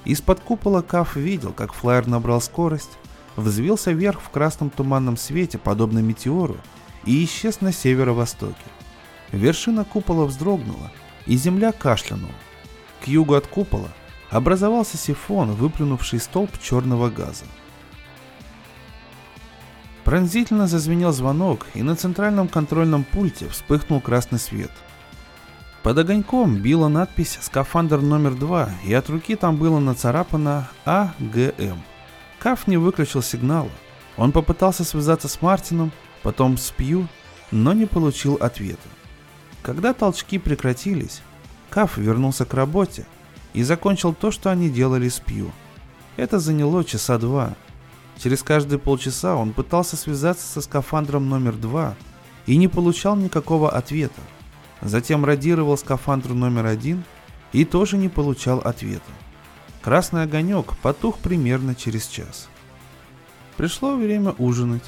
Из-под купола Каф видел, как флайер набрал скорость, взвился вверх в красном туманном свете, подобно метеору, и исчез на северо-востоке. Вершина купола вздрогнула, и земля кашлянула. К югу от купола образовался сифон, выплюнувший столб черного газа. Пронзительно зазвенел звонок, и на центральном контрольном пульте вспыхнул красный свет. Под огоньком била надпись «Скафандр номер 2», и от руки там было нацарапано «АГМ». Каф не выключил сигнала. Он попытался связаться с Мартином, потом с Пью, но не получил ответа. Когда толчки прекратились, Каф вернулся к работе и закончил то, что они делали с Пью. Это заняло часа два. Через каждые полчаса он пытался связаться со скафандром номер два и не получал никакого ответа. Затем радировал скафандру номер один и тоже не получал ответа. Красный огонек потух примерно через час. Пришло время ужинать.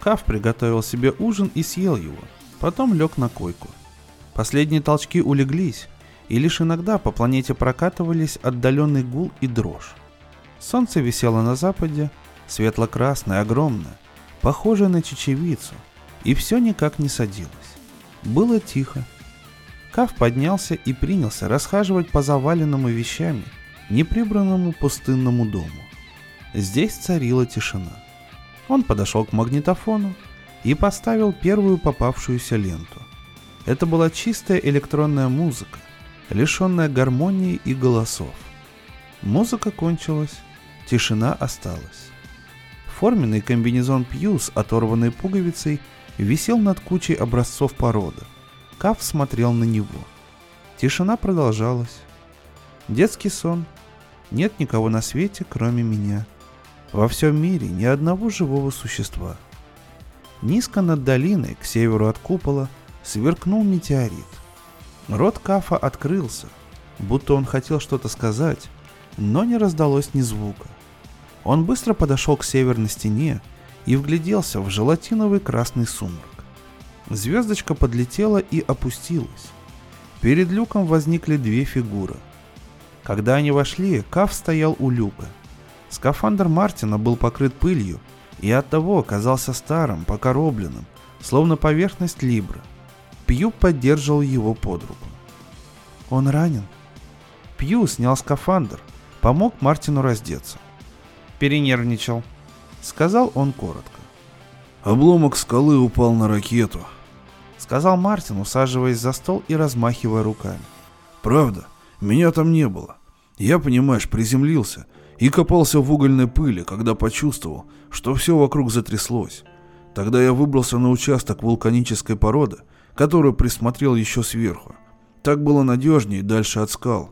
Каф приготовил себе ужин и съел его, потом лег на койку. Последние толчки улеглись, и лишь иногда по планете прокатывались отдаленный гул и дрожь. Солнце висело на западе, светло-красное, огромное, похожее на чечевицу, и все никак не садилось. Было тихо. Кав поднялся и принялся расхаживать по заваленному вещами, неприбранному пустынному дому. Здесь царила тишина. Он подошел к магнитофону и поставил первую попавшуюся ленту. Это была чистая электронная музыка, лишенная гармонии и голосов. Музыка кончилась, тишина осталась. Форменный комбинезон Пью с оторванной пуговицей висел над кучей образцов породы. Каф смотрел на него. Тишина продолжалась. Детский сон. Нет никого на свете, кроме меня. Во всем мире ни одного живого существа. Низко над долиной, к северу от купола, сверкнул метеорит. Рот Кафа открылся, будто он хотел что-то сказать, но не раздалось ни звука. Он быстро подошел к северной стене и вгляделся в желатиновый красный сумрак. Звездочка подлетела и опустилась. Перед люком возникли две фигуры. Когда они вошли, Каф стоял у люка. Скафандр Мартина был покрыт пылью и оттого оказался старым, покоробленным, словно поверхность Либры – Пью поддерживал его под руку. «Он ранен?» Пью снял скафандр, помог Мартину раздеться. «Перенервничал», — сказал он коротко. «Обломок скалы упал на ракету», — сказал Мартин, усаживаясь за стол и размахивая руками. «Правда, меня там не было. Я, понимаешь, приземлился и копался в угольной пыли, когда почувствовал, что все вокруг затряслось. Тогда я выбрался на участок вулканической породы — которую присмотрел еще сверху. Так было надежнее дальше от скал.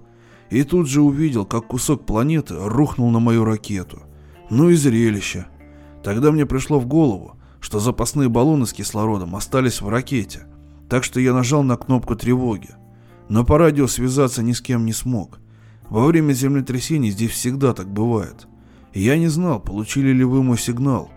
И тут же увидел, как кусок планеты рухнул на мою ракету. Ну и зрелище. Тогда мне пришло в голову, что запасные баллоны с кислородом остались в ракете. Так что я нажал на кнопку тревоги. Но по радио связаться ни с кем не смог. Во время землетрясений здесь всегда так бывает. Я не знал, получили ли вы мой сигнал.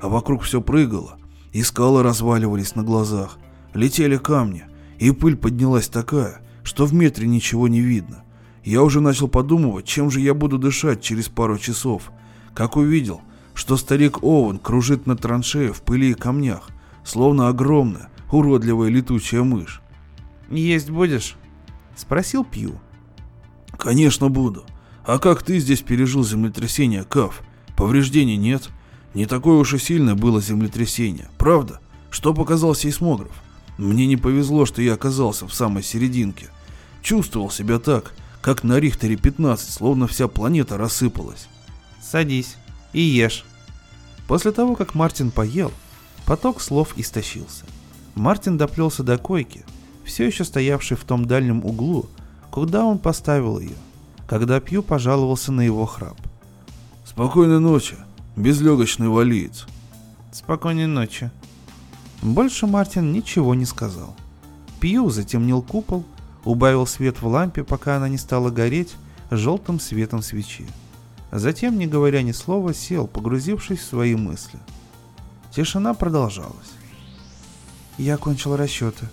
А вокруг все прыгало, и скалы разваливались на глазах. Летели камни, и пыль поднялась такая, что в метре ничего не видно. Я уже начал подумывать, чем же я буду дышать через пару часов, как увидел, что старик Оуэн кружит на траншее в пыли и камнях, словно огромная, уродливая летучая мышь. «Есть будешь?» — спросил Пью. «Конечно буду. А как ты здесь пережил землетрясение, Каф? Повреждений нет? Не такое уж и сильное было землетрясение, правда? Что показал сейсмограф? Мне не повезло, что я оказался в самой серединке. Чувствовал себя так, как на Рихтере 15, словно вся планета рассыпалась. Садись и ешь. После того, как Мартин поел, поток слов истощился. Мартин доплелся до койки, все еще стоявшей в том дальнем углу, куда он поставил ее, когда Пью пожаловался на его храп. «Спокойной ночи, безлегочный валиец». «Спокойной ночи». Больше Мартин ничего не сказал. Пью затемнил купол, убавил свет в лампе, пока она не стала гореть желтым светом свечи. Затем, не говоря ни слова, сел, погрузившись в свои мысли. Тишина продолжалась. Я кончил расчеты.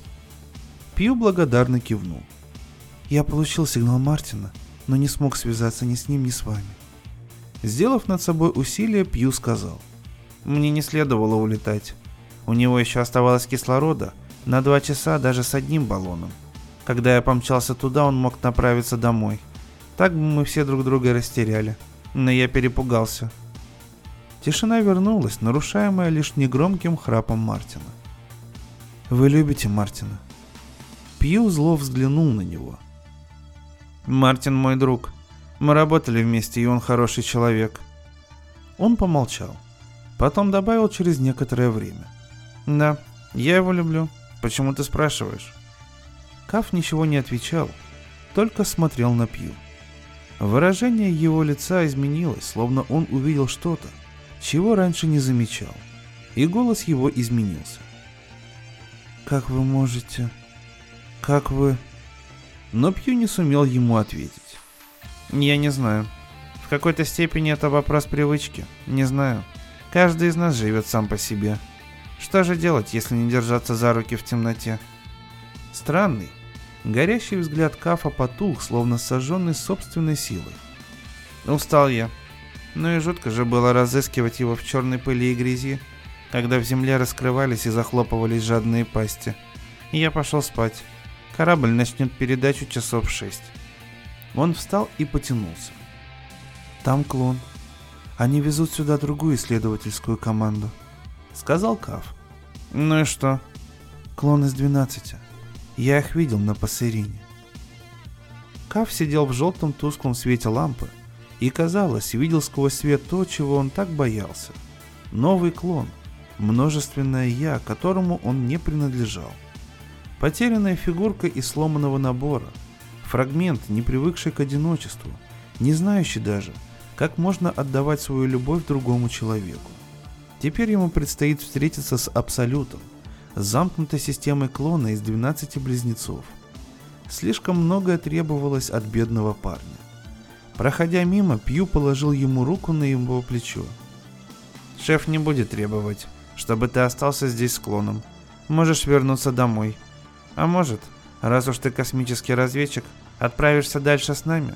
Пью благодарно кивнул. Я получил сигнал Мартина, но не смог связаться ни с ним, ни с вами. Сделав над собой усилие, Пью сказал. Мне не следовало улетать. У него еще оставалось кислорода на два часа даже с одним баллоном. Когда я помчался туда, он мог направиться домой. Так бы мы все друг друга растеряли. Но я перепугался. Тишина вернулась, нарушаемая лишь негромким храпом Мартина. «Вы любите Мартина?» Пью зло взглянул на него. «Мартин мой друг. Мы работали вместе, и он хороший человек». Он помолчал. Потом добавил через некоторое время. «Да, я его люблю. Почему ты спрашиваешь?» Каф ничего не отвечал, только смотрел на Пью. Выражение его лица изменилось, словно он увидел что-то, чего раньше не замечал, и голос его изменился. «Как вы можете? Как вы...» Но Пью не сумел ему ответить. «Я не знаю. В какой-то степени это вопрос привычки. Не знаю. Каждый из нас живет сам по себе. Что же делать, если не держаться за руки в темноте?» Странный, горящий взгляд Кафа потух, словно сожженный собственной силой. Устал я. Ну и жутко же было разыскивать его в черной пыли и грязи, когда в земле раскрывались и захлопывались жадные пасти. И я пошел спать. Корабль начнет передачу часов шесть. Он встал и потянулся. Там клон. Они везут сюда другую исследовательскую команду. Сказал Каф. Ну и что? Клон из двенадцати. Я их видел на Пассерине. Каф сидел в желтом тусклом свете лампы и, казалось, видел сквозь свет то, чего он так боялся. Новый клон, множественное «я», которому он не принадлежал. Потерянная фигурка из сломанного набора, фрагмент, не привыкший к одиночеству, не знающий даже, как можно отдавать свою любовь другому человеку. Теперь ему предстоит встретиться с Абсолютом, замкнутой системой клона из 12 близнецов. Слишком многое требовалось от бедного парня. Проходя мимо, Пью положил ему руку на его плечо. «Шеф не будет требовать, чтобы ты остался здесь с клоном. Можешь вернуться домой. А может, раз уж ты космический разведчик, отправишься дальше с нами?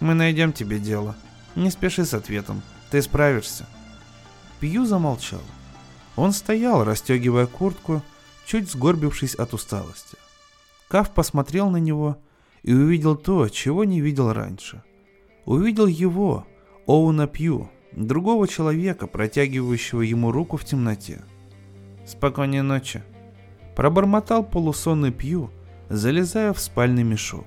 Мы найдем тебе дело. Не спеши с ответом, ты справишься». Пью замолчал. Он стоял, расстегивая куртку, чуть сгорбившись от усталости. Каф посмотрел на него и увидел то, чего не видел раньше. Увидел его, Оуна Пью, другого человека, протягивающего ему руку в темноте. «Спокойной ночи», — пробормотал полусонный Пью, залезая в спальный мешок.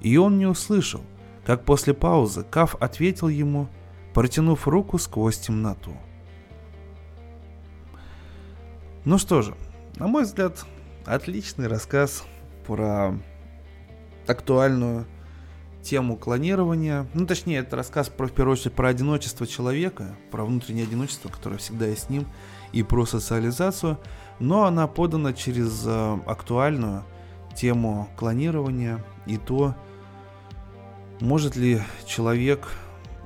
И он не услышал, как после паузы Каф ответил ему, протянув руку сквозь темноту. Ну что же, на мой взгляд, отличный рассказ про актуальную тему клонирования. Ну, точнее, это рассказ про, в первую очередь, про одиночество человека, про внутреннее одиночество, которое всегда есть с ним, и про социализацию. Но она подана через э, актуальную тему клонирования и то, может ли человек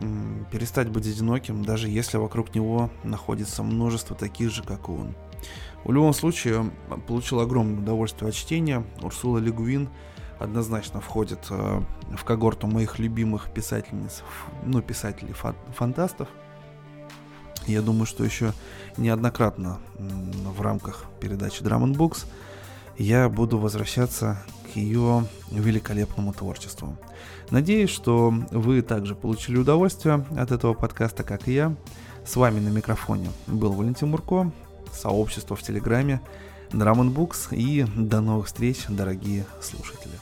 м, перестать быть одиноким, даже если вокруг него находится множество таких же, как и он. В любом случае, получил огромное удовольствие от чтения. Урсула Легуин однозначно входит э, в когорту моих любимых писательниц, ну, писателей фантастов. Я думаю, что еще неоднократно в рамках передачи Drum Books я буду возвращаться к ее великолепному творчеству. Надеюсь, что вы также получили удовольствие от этого подкаста, как и я. С вами на микрофоне был Валентин Мурко. Сообщество в Телеграме Drum Books и до новых встреч, дорогие слушатели.